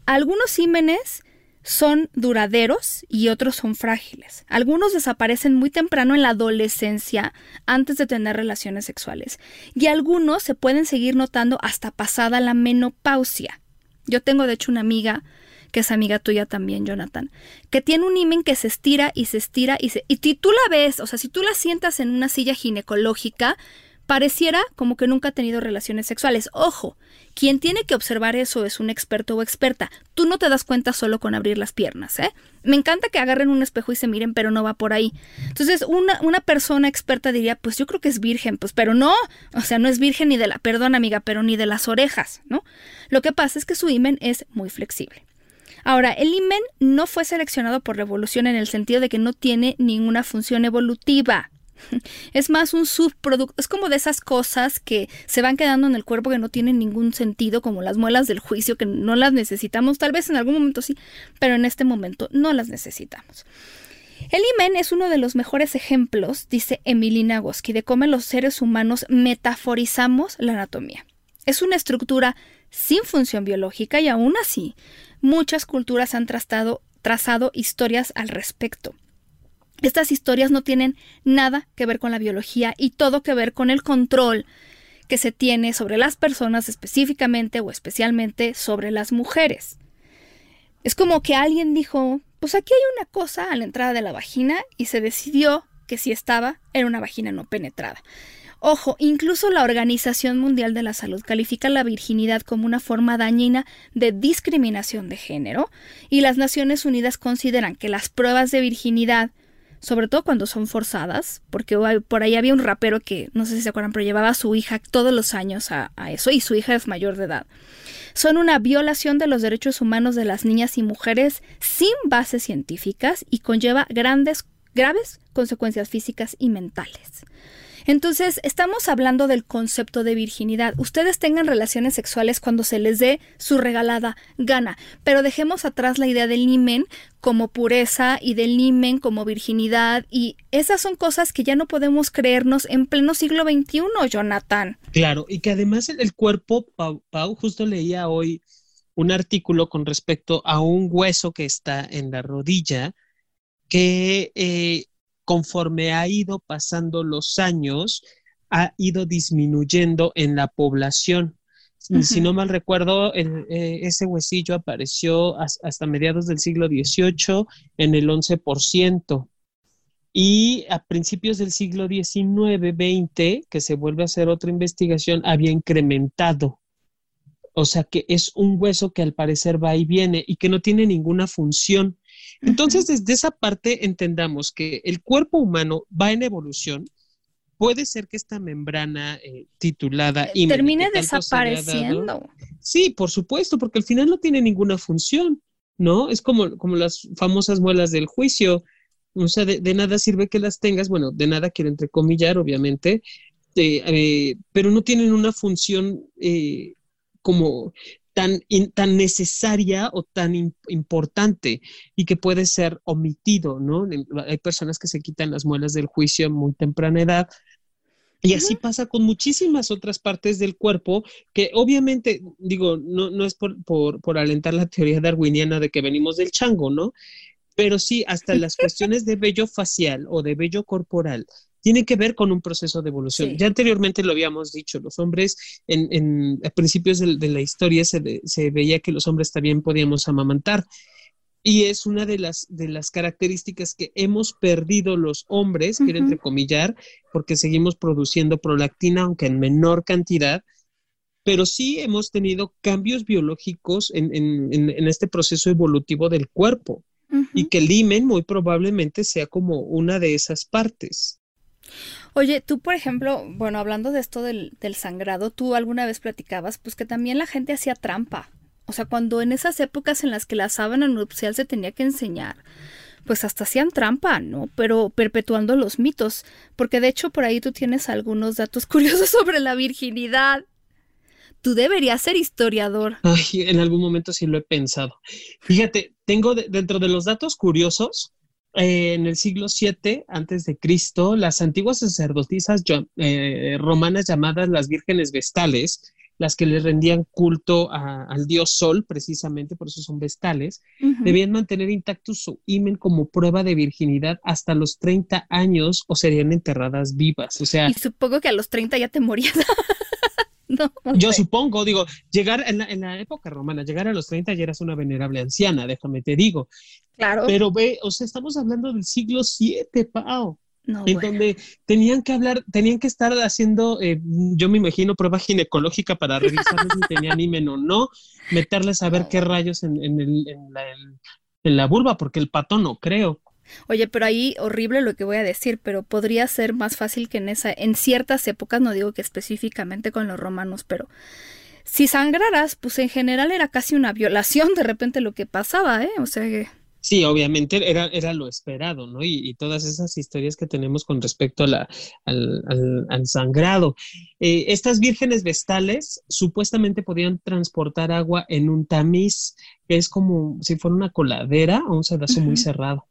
Algunos himenes son duraderos y otros son frágiles. Algunos desaparecen muy temprano en la adolescencia antes de tener relaciones sexuales y algunos se pueden seguir notando hasta pasada la menopausia. Yo tengo de hecho una amiga que es amiga tuya también, Jonathan, que tiene un himen que se estira y se estira y se... Y tú la ves, o sea, si tú la sientas en una silla ginecológica, pareciera como que nunca ha tenido relaciones sexuales. Ojo, quien tiene que observar eso es un experto o experta. Tú no te das cuenta solo con abrir las piernas, ¿eh? Me encanta que agarren un espejo y se miren, pero no va por ahí. Entonces, una, una persona experta diría, pues yo creo que es virgen, pues, pero no, o sea, no es virgen ni de la, perdón amiga, pero ni de las orejas, ¿no? Lo que pasa es que su himen es muy flexible. Ahora, el himen no fue seleccionado por la evolución en el sentido de que no tiene ninguna función evolutiva. Es más un subproducto, es como de esas cosas que se van quedando en el cuerpo que no tienen ningún sentido, como las muelas del juicio, que no las necesitamos, tal vez en algún momento sí, pero en este momento no las necesitamos. El imen es uno de los mejores ejemplos, dice Emilina Goski, de cómo los seres humanos metaforizamos la anatomía. Es una estructura sin función biológica y aún así muchas culturas han trazado historias al respecto. Estas historias no tienen nada que ver con la biología y todo que ver con el control que se tiene sobre las personas específicamente o especialmente sobre las mujeres. Es como que alguien dijo, pues aquí hay una cosa a la entrada de la vagina y se decidió que si estaba era una vagina no penetrada. Ojo, incluso la Organización Mundial de la Salud califica la virginidad como una forma dañina de discriminación de género y las Naciones Unidas consideran que las pruebas de virginidad sobre todo cuando son forzadas, porque por ahí había un rapero que, no sé si se acuerdan, pero llevaba a su hija todos los años a, eso y su hija es mayor de edad. Son una violación de los derechos humanos de las niñas y mujeres sin bases científicas y conlleva grandes, graves consecuencias físicas y mentales. Entonces, estamos hablando del concepto de virginidad. Ustedes tengan relaciones sexuales cuando se les dé su regalada gana, pero dejemos atrás la idea del limen como pureza y del limen como virginidad y esas son cosas que ya no podemos creernos en pleno siglo XXI, Jonathan. Claro, y que además el cuerpo, Pau, Pau justo leía hoy un artículo con respecto a un hueso que está en la rodilla que eh, conforme ha ido pasando los años, ha ido disminuyendo en la población. Si no mal recuerdo, eh, ese huesillo apareció hasta mediados del siglo XVIII en el 11%. Y a principios del siglo XIX-XX, que se vuelve a hacer otra investigación, había incrementado. O sea que es un hueso que al parecer va y viene y que no tiene ninguna función. Entonces, desde esa parte entendamos que el cuerpo humano va en evolución. Puede ser que esta membrana eh, titulada y termine desapareciendo. Sí, por supuesto, porque al final no tiene ninguna función, ¿no? Es como, como las famosas muelas del juicio. O sea, de, nada sirve que las tengas, bueno, de nada quiero entrecomillar, obviamente, eh, eh, pero no tienen una función como tan, tan necesaria o tan importante y que puede ser omitido, ¿no? Hay personas que se quitan las muelas del juicio a muy temprana edad. Y así pasa con muchísimas otras partes del cuerpo que obviamente, digo, no, no es por, por, por alentar la teoría darwiniana de que venimos del chango, ¿no? Pero sí, hasta las cuestiones de vello facial o de vello corporal tiene que ver con un proceso de evolución. Ya anteriormente lo habíamos dicho, los hombres, en, a principios de, la historia se, se, veía que los hombres también podíamos amamantar. Y es una de las, de las características que hemos perdido los hombres, quiero entrecomillar, porque seguimos produciendo prolactina, aunque en menor cantidad, pero sí hemos tenido cambios biológicos en, en este proceso evolutivo del cuerpo. Y que el himen muy probablemente sea como una de esas partes. Oye, tú, por ejemplo, bueno, hablando de esto del, sangrado, tú alguna vez platicabas, pues que también la gente hacía trampa. O sea, cuando en esas épocas en las que la sábana nupcial se tenía que enseñar, pues hasta hacían trampa, ¿no? Pero perpetuando los mitos, porque de hecho por ahí tú tienes algunos datos curiosos sobre la virginidad. Tú deberías ser historiador. Ay, en algún momento sí lo he pensado. Fíjate, tengo dentro de los datos curiosos, eh, en el siglo VII antes de Cristo, las antiguas sacerdotisas eh, romanas llamadas las vírgenes vestales, las que le rendían culto al dios Sol, precisamente por eso son vestales, debían mantener intacto su imen como prueba de virginidad hasta los 30 años o serían enterradas vivas. O sea, y supongo que a los 30 ya te morías. Yo supongo, digo, llegar en la, época romana, llegar a los 30 ya eras una venerable anciana, déjame te digo. Claro. Pero ve, o sea, estamos hablando del siglo VII, Pau. en donde tenían que hablar, tenían que estar haciendo, eh, yo me imagino, prueba ginecológica para revisar si tenían himen o no, meterles a ver qué rayos en, el, en, la, en la vulva, porque el pato no creo. Oye, pero ahí horrible lo que voy a decir, pero podría ser más fácil que en esa, en ciertas épocas, no digo que específicamente con los romanos, pero si sangraras, pues en general era casi una violación de repente lo que pasaba, ¿eh? O sea que... Sí, obviamente era, era lo esperado, ¿no? Y, todas esas historias que tenemos con respecto a la, al, al, sangrado. Eh, estas vírgenes vestales supuestamente podían transportar agua en un tamiz, que es como si fuera una coladera o un sedazo muy cerrado.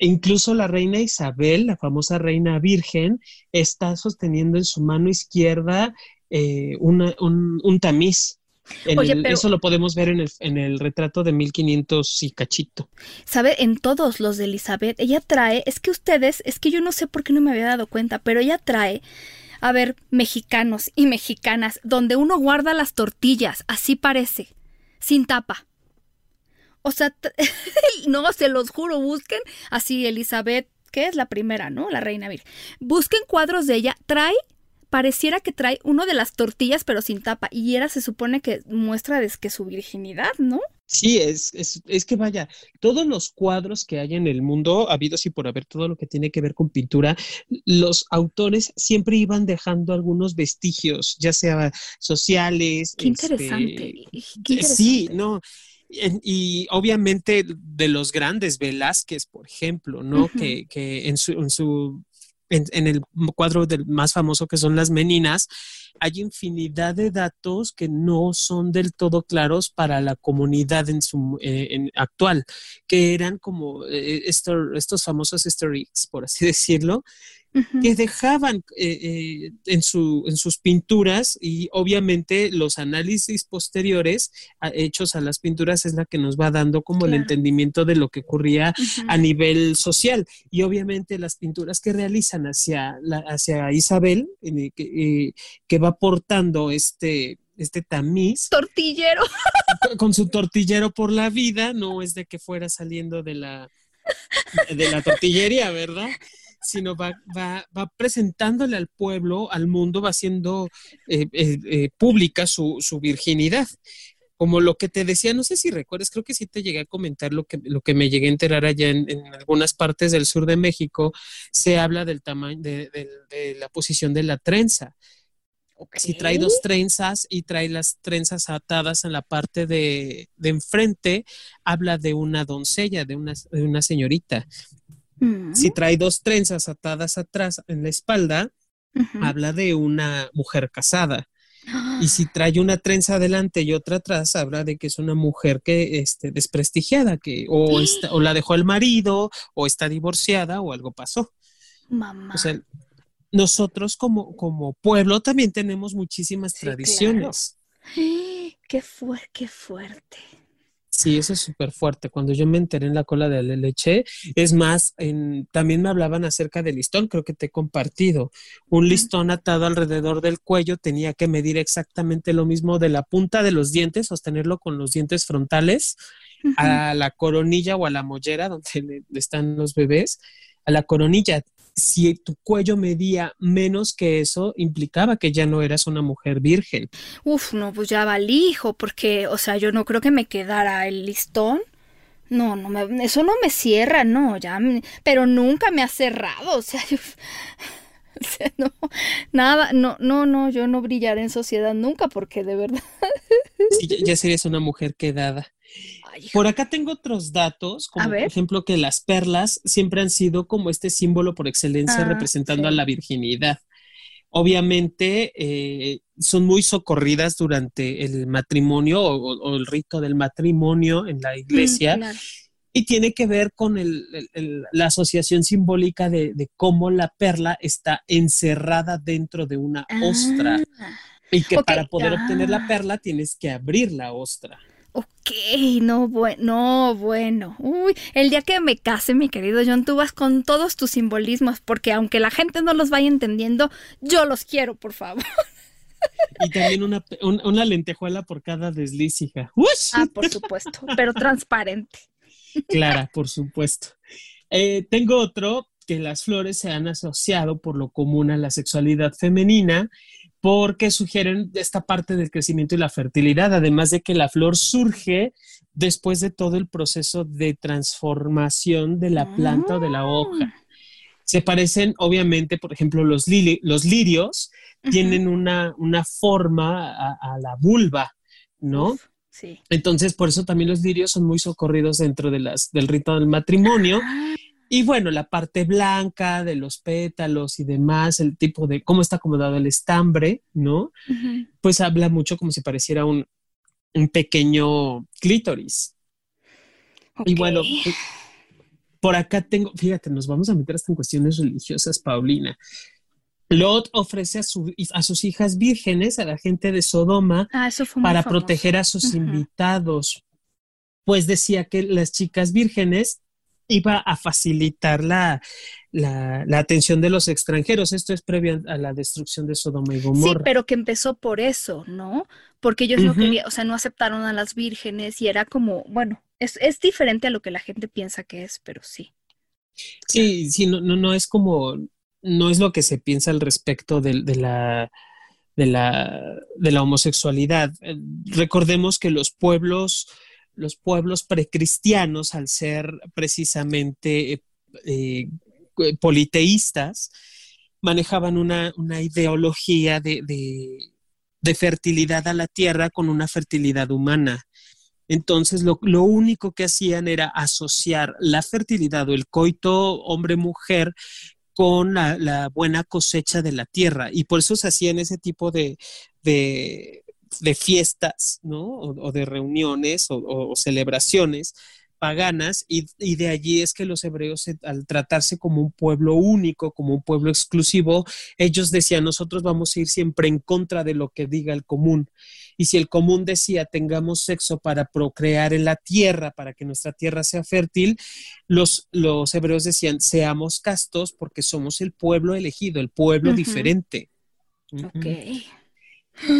E incluso la reina Isabel, la famosa reina virgen, está sosteniendo en su mano izquierda eh, un, tamiz. Eso lo podemos ver en el, en el retrato de 1500 y cachito. ¿Sabe? En todos los de Elizabeth, ella trae, es que ustedes, es que yo no sé por qué no me había dado cuenta, pero ella trae, a ver, mexicanos y mexicanas, donde uno guarda las tortillas, así parece, sin tapa. O sea, no, se los juro, busquen así Elizabeth, que es la primera, ¿no? La reina virgen. Busquen cuadros de ella, trae pareciera que trae uno de las tortillas pero sin tapa y era se supone que muestra es que su virginidad, ¿no? Sí, es, es, es, que vaya, todos los cuadros que hay en el mundo, habidos y por haber todo lo que tiene que ver con pintura, los autores siempre iban dejando algunos vestigios, ya sea sociales. Qué interesante. Qué interesante. Sí, no y obviamente de los grandes, Velázquez, por ejemplo, ¿no? que, que, en su, en, su en, el cuadro del más famoso que son las meninas, hay infinidad de datos que no son del todo claros para la comunidad en su eh, actual, que eran como eh, estos famosos easter por así decirlo, que dejaban eh, eh, en, su, en sus pinturas y obviamente los análisis posteriores hechos a las pinturas es la que nos va dando como el entendimiento de lo que ocurría a nivel social y obviamente las pinturas que realizan hacia, hacia Isabel eh, que, que va portando este este tamiz. Tortillero. Con su tortillero por la vida, no es de que fuera saliendo de la, de la tortillería, ¿verdad? Sino va, va, va presentándole al pueblo, al mundo, va haciendo eh, eh, eh, pública su, su virginidad como lo que te decía, no sé si recuerdas, creo que sí te llegué a comentar lo que, lo que me llegué a enterar allá en, algunas partes del sur de México, se habla del tamaño, de, de, la posición de la trenza. Si trae dos trenzas y trae las trenzas atadas en la parte de, de enfrente, habla de una doncella, de una, de una señorita. Si trae dos trenzas atadas atrás en la espalda, habla de una mujer casada. Y si trae una trenza adelante y otra atrás, habla de que es una mujer que este, desprestigiada, que o, o la dejó el marido, o está divorciada, o algo pasó. Mamá. O sea, nosotros como, como pueblo también tenemos muchísimas tradiciones. Qué, qué fuerte. Sí, eso es súper fuerte. Cuando yo me enteré en la cola de la leche, es más, también me hablaban acerca del listón, creo que te he compartido. Un listón atado alrededor del cuello tenía que medir exactamente lo mismo de la punta de los dientes, sostenerlo con los dientes frontales, a la coronilla o a la mollera donde están los bebés, a la coronilla si tu cuello medía menos que eso, implicaba que ya no eras una mujer virgen. Uf, no, pues ya hijo, porque, o sea, yo no creo que me quedara el listón. No, no me, eso no me cierra, no, ya, pero nunca me ha cerrado, o sea, no, nada, no, no, no, yo no brillaré en sociedad nunca porque de verdad. Sí, ya serías una mujer quedada. Ay, Por acá tengo otros datos, como por ejemplo que las perlas siempre han sido como este símbolo por excelencia Ah, representando sí. a la virginidad. Obviamente eh, son muy socorridas durante el matrimonio o, el rito del matrimonio en la iglesia Mm, claro. y tiene que ver con el- el- el- la asociación simbólica de, de cómo la perla está encerrada dentro de una ostra Ah, y que para poder obtener la ah. perla tienes que abrir la ostra. Ok, no, bueno, no, bueno. Uy, el día que me case, mi querido John, tú vas con todos tus simbolismos, porque aunque la gente no los vaya entendiendo, yo los quiero, por favor. Y también una, un- una lentejuela por cada desliz, hija. ¡Ush! Ah, por supuesto, pero transparente. Clara, por supuesto. Eh, tengo otro que las flores se han asociado por lo común a la sexualidad femenina porque sugieren esta parte del crecimiento y la fertilidad, además de que la flor surge después de todo el proceso de transformación de la planta o de la hoja. Se parecen, obviamente, por ejemplo, los, lirios tienen una, una forma a, a la vulva, ¿no? Uf, sí. Entonces, por eso también los lirios son muy socorridos dentro de las, del rito del matrimonio. Ah, Y bueno, la parte blanca de los pétalos y demás, el tipo de cómo está acomodado el estambre, ¿no? Pues habla mucho como si pareciera un, un pequeño clítoris. Y bueno, pues, por acá tengo, fíjate, nos vamos a meter hasta en cuestiones religiosas, Paulina. Lot ofrece a, su- a sus hijas vírgenes a la gente de Sodoma Ah, para famoso. proteger a sus invitados, pues decía que las chicas vírgenes iba a facilitar la, la, la atención de los extranjeros. Esto es previo a la destrucción de Sodoma y Sí, Gomorra. pero que empezó por eso, ¿no? Porque ellos no querían, o sea, no aceptaron a las vírgenes y era como, bueno, es, es diferente a lo que la gente piensa que es, pero sí. Sí, sí, no, no, no es como, no es lo que se piensa al respecto del- de, la, de, la, de la homosexualidad. Eh, Recordemos que los pueblos, los pueblos precristianos, al ser precisamente eh, eh, politeístas, manejaban una, una ideología de, de- fertilidad a la tierra con una fertilidad humana. Entonces, lo, lo único que hacían era asociar la fertilidad o el coito hombre-mujer con la, la buena cosecha de la tierra. Y por eso se hacían ese tipo de, de, de fiestas, ¿no? O, o de reuniones o, o- o celebraciones paganas y, y de allí es que los hebreos se- al tratarse como un pueblo único, como un pueblo exclusivo, ellos decían nosotros vamos a ir siempre en contra de lo que diga el común y si el común decía tengamos sexo para procrear en la tierra, para que nuestra tierra sea fértil, los, los hebreos decían seamos castos porque somos el pueblo elegido, el pueblo diferente. Ok.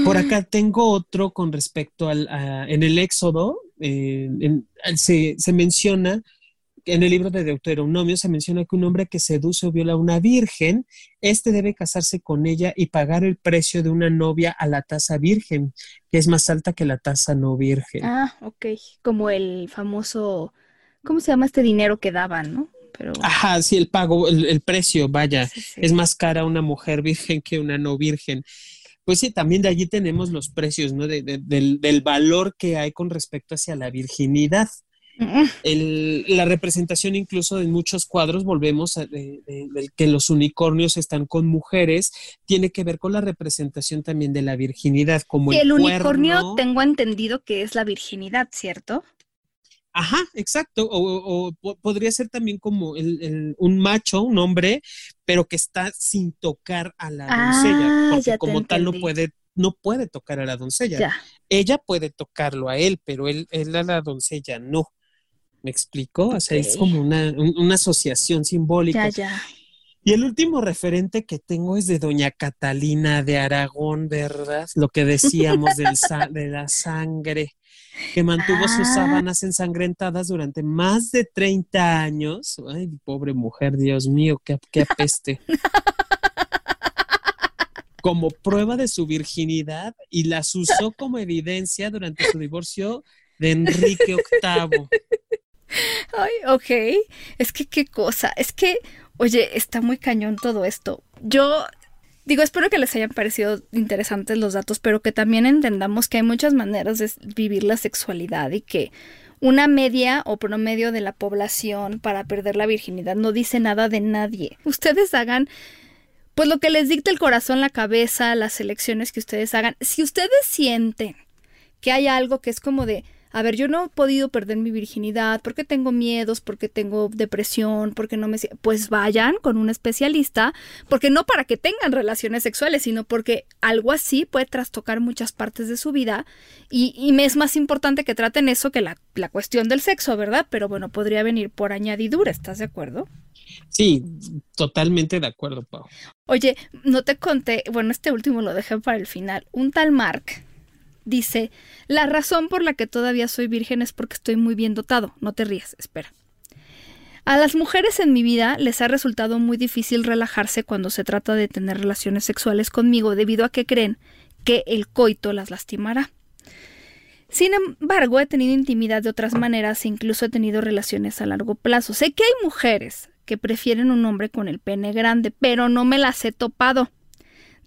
Por acá tengo otro con respecto al, a- en el Éxodo, eh, en- se, se menciona, en el libro de Deuteronomio se menciona que un hombre que seduce o viola a una virgen, este debe casarse con ella y pagar el precio de una novia a la tasa virgen, que es más alta que la tasa no virgen. Ah, ok. Como el famoso, ¿cómo se llama este dinero que daban, no? Pero Ajá, sí, el pago, el, el precio, vaya, sí, sí. es más cara una mujer virgen que una no virgen. Pues sí, también de allí tenemos los precios, ¿no? De- de- del, del valor que hay con respecto hacia la virginidad. El- la representación incluso en muchos cuadros, volvemos a de, de- del que los unicornios están con mujeres, tiene que ver con la representación también de la virginidad, como el, el unicornio cuerno. tengo entendido que es la virginidad, ¿cierto? Ajá, exacto. O, o po- podría ser también como el- el- un macho, un hombre, pero que está sin tocar a la Ah, doncella, porque como tal no puede, no puede tocar a la doncella. Ya. Ella puede tocarlo a él, pero él, él a la doncella no. ¿Me explico? O sea, es como una, un- una asociación simbólica. Ya, ya. Y el último referente que tengo es de doña Catalina de Aragón, ¿verdad? Lo que decíamos del de la sangre, que mantuvo sus Ah. sábanas ensangrentadas durante más de 30 años. Ay, pobre mujer, Dios mío, qué, qué apeste. Como prueba de su virginidad y las usó como evidencia durante su divorcio de Enrique VIII. Ay, ok. Es que qué cosa. Es que Oye, está muy cañón todo esto. Yo digo, espero que les hayan parecido interesantes los datos, pero que también entendamos que hay muchas maneras de vivir la sexualidad y que una media o promedio de la población para perder la virginidad no dice nada de nadie. Ustedes hagan pues lo que les dicta el corazón, la cabeza, las elecciones que ustedes hagan. Si ustedes sienten que hay algo que es como de a ver, yo no he podido perder mi virginidad porque tengo miedos, porque tengo depresión, porque no me... Pues vayan con un especialista, porque no para que tengan relaciones sexuales, sino porque algo así puede trastocar muchas partes de su vida y, y me es más importante que traten eso que la, la cuestión del sexo, ¿verdad? Pero bueno, podría venir por añadidura, ¿estás de acuerdo? Sí, totalmente de acuerdo, Pau. Oye, no te conté, bueno, este último lo dejé para el final. Un tal Mark dice, la razón por la que todavía soy virgen es porque estoy muy bien dotado. No te rías, espera. A las mujeres en mi vida les ha resultado muy difícil relajarse cuando se trata de tener relaciones sexuales conmigo debido a que creen que el coito las lastimará. Sin embargo, he tenido intimidad de otras maneras e incluso he tenido relaciones a largo plazo. Sé que hay mujeres que prefieren un hombre con el pene grande, pero no me las he topado.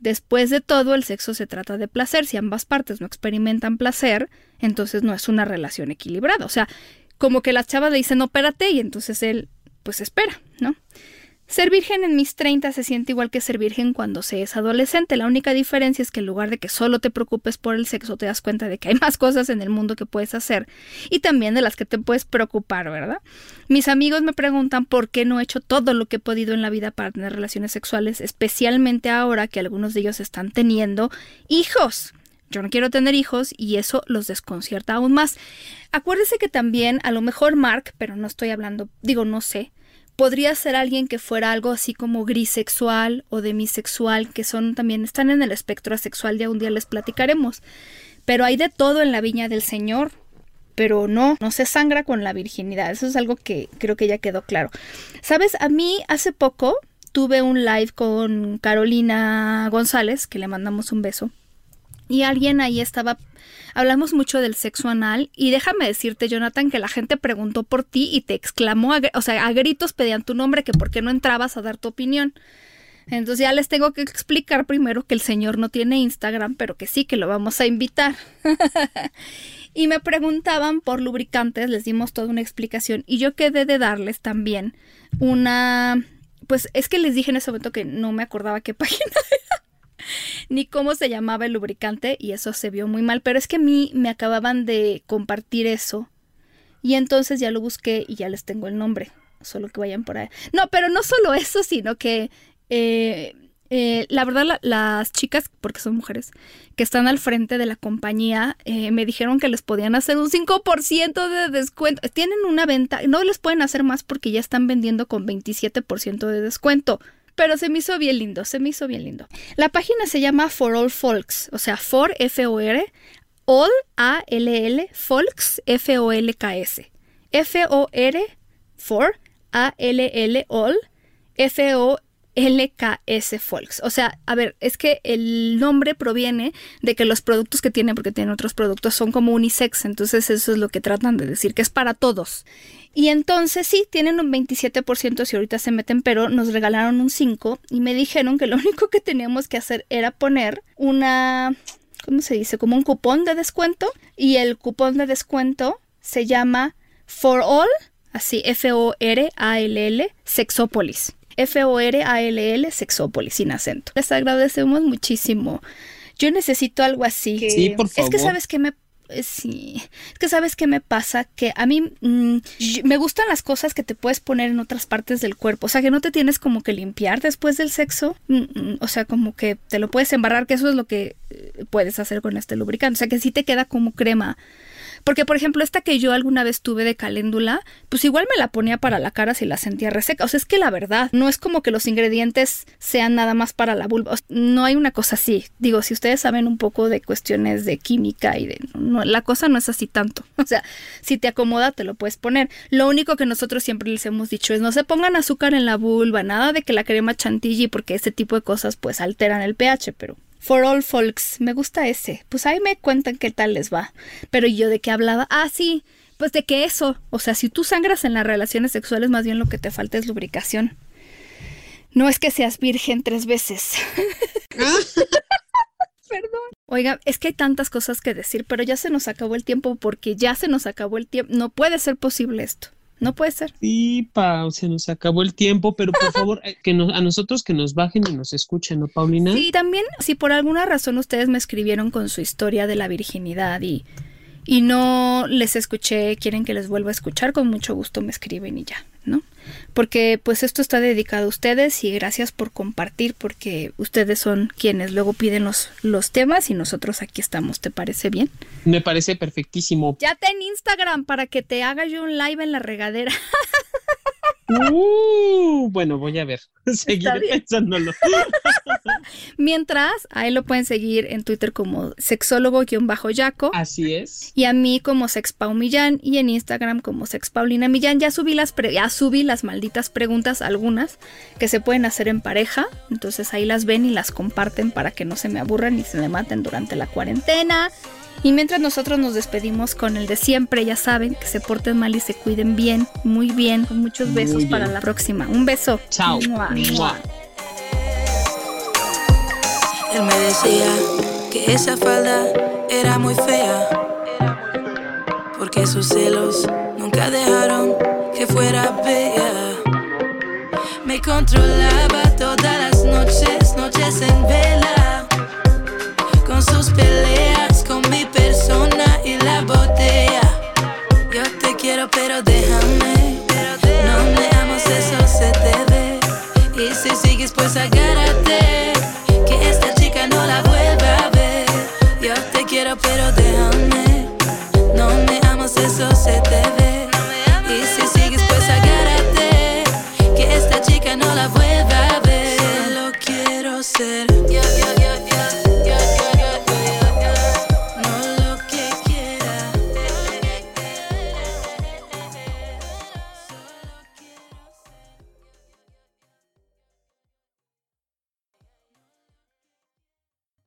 Después de todo, el sexo se trata de placer. Si ambas partes no experimentan placer, entonces no es una relación equilibrada. O sea, como que la chava le dice, no, espérate, y entonces él, pues espera, ¿no? Ser virgen en mis 30 se siente igual que ser virgen cuando se es adolescente. La única diferencia es que en lugar de que solo te preocupes por el sexo, te das cuenta de que hay más cosas en el mundo que puedes hacer y también de las que te puedes preocupar, ¿verdad? Mis amigos me preguntan por qué no he hecho todo lo que he podido en la vida para tener relaciones sexuales, especialmente ahora que algunos de ellos están teniendo hijos. Yo no quiero tener hijos y eso los desconcierta aún más. Acuérdese que también, a lo mejor Mark, pero no estoy hablando, digo, no sé, podría ser alguien que fuera algo así como grisexual o demisexual, que son también están en el espectro asexual, ya un día les platicaremos. Pero hay de todo en la viña del Señor, pero no, no se sangra con la virginidad. Eso es algo que creo que ya quedó claro. Sabes, a mí hace poco tuve un live con Carolina González, que le mandamos un beso, y alguien ahí estaba hablamos mucho del sexo anal y déjame decirte, Jonathan, que la gente preguntó por ti y te exclamó, o sea, a gritos pedían tu nombre, que por qué no entrabas a dar tu opinión. Entonces ya les tengo que explicar primero que el señor no tiene Instagram, pero que sí, que lo vamos a invitar. y me preguntaban por lubricantes, les dimos toda una explicación y yo quedé de darles también una... Pues es que les dije en ese momento que no me acordaba qué página ni cómo se llamaba el lubricante y eso se vio muy mal, pero es que a mí me acababan de compartir eso y entonces ya lo busqué y ya les tengo el nombre, solo que vayan por ahí. No, pero no solo eso, sino que eh, eh, la verdad las chicas, porque son mujeres, que están al frente de la compañía, eh, me dijeron que les podían hacer un 5% de descuento. Tienen una venta, no les pueden hacer más porque ya están vendiendo con 27% de descuento pero se me hizo bien lindo, se me hizo bien lindo. La página se llama For All Folks, o sea, For F-O-R, All A-L-L, Folks F-O-L-K-S. F-O-R, For, A-L-L, All, F-O-L-K-S. LKS Folks. O sea, a ver, es que el nombre proviene de que los productos que tiene, porque tiene otros productos, son como unisex. Entonces, eso es lo que tratan de decir, que es para todos. Y entonces sí, tienen un 27% si ahorita se meten, pero nos regalaron un 5 y me dijeron que lo único que teníamos que hacer era poner una, ¿cómo se dice? Como un cupón de descuento y el cupón de descuento se llama For All, así F-O-R-A-L-L, Sexopolis. F-O-R-A-L-L, Sexopolis, sin acento. Les agradecemos muchísimo. Yo necesito algo así. Sí, por favor. Es que sabes que me eh, sí, es que sabes qué me pasa, que a mí mm, me gustan las cosas que te puedes poner en otras partes del cuerpo, o sea, que no te tienes como que limpiar después del sexo, mm, mm, o sea, como que te lo puedes embarrar, que eso es lo que eh, puedes hacer con este lubricante, o sea, que sí te queda como crema porque, por ejemplo, esta que yo alguna vez tuve de caléndula, pues igual me la ponía para la cara si la sentía reseca. O sea, es que la verdad, no es como que los ingredientes sean nada más para la vulva. no hay una cosa así. Digo, si ustedes saben un poco de cuestiones de química y de... la cosa no es así tanto. O sea, si te acomoda, te lo puedes poner. Lo único que nosotros siempre les hemos dicho es no se pongan azúcar en la vulva, nada de que la crema chantilly, porque este tipo de cosas pues alteran el pH, pero For All Folks, me gusta ese. Pues ahí me cuentan qué tal les va. Pero yo de qué hablaba? Ah, sí, pues de que eso. O sea, si tú sangras en las relaciones sexuales, más bien lo que te falta es lubricación. No es que seas virgen tres veces. Perdón. Oiga, es que hay tantas cosas que decir, pero ya se nos acabó el tiempo porque ya se nos acabó el tiempo. No puede ser posible esto. No puede ser. Sí, Pau, se nos acabó el tiempo, pero por favor, eh, que nos, a nosotros que nos bajen y nos escuchen, ¿no, Paulina? Sí, también, si por alguna razón ustedes me escribieron con su historia de la virginidad y, y no les escuché, quieren que les vuelva a escuchar, con mucho gusto me escriben y ya, ¿no? Porque pues esto está dedicado a ustedes y gracias por compartir porque ustedes son quienes luego piden los, los temas y nosotros aquí estamos, ¿te parece bien? Me parece perfectísimo. Ya ten Instagram para que te haga yo un live en la regadera. Uh, bueno, voy a ver. Seguiré pensándolo. Mientras, ahí lo pueden seguir en Twitter como sexólogo-yaco. Así es. Y a mí como Sexpau Millán y en Instagram como Sexpaulina Millán. Ya subí las ya subí las malditas preguntas, algunas que se pueden hacer en pareja. Entonces ahí las ven y las comparten para que no se me aburran ni se me maten durante la cuarentena. Y mientras nosotros nos despedimos con el de siempre, ya saben, que se porten mal y se cuiden bien, muy bien. Muchos besos para la próxima. Un beso. Chao. Él me decía que esa falda era muy fea. Porque sus celos nunca dejaron que fuera bella. Me controlaba todas las noches, noches en vela. Con sus peleas, pero, pero déjame. No me leamos eso, se te ve. Y si sigues, pues agárrate. Que esta chica no la vuelva a ver. Yo te quiero, pero déjame. No me leamos eso, se te ve. Y si sigues, pues agárrate. Que esta chica no la vuelva a ver. Solo quiero ser.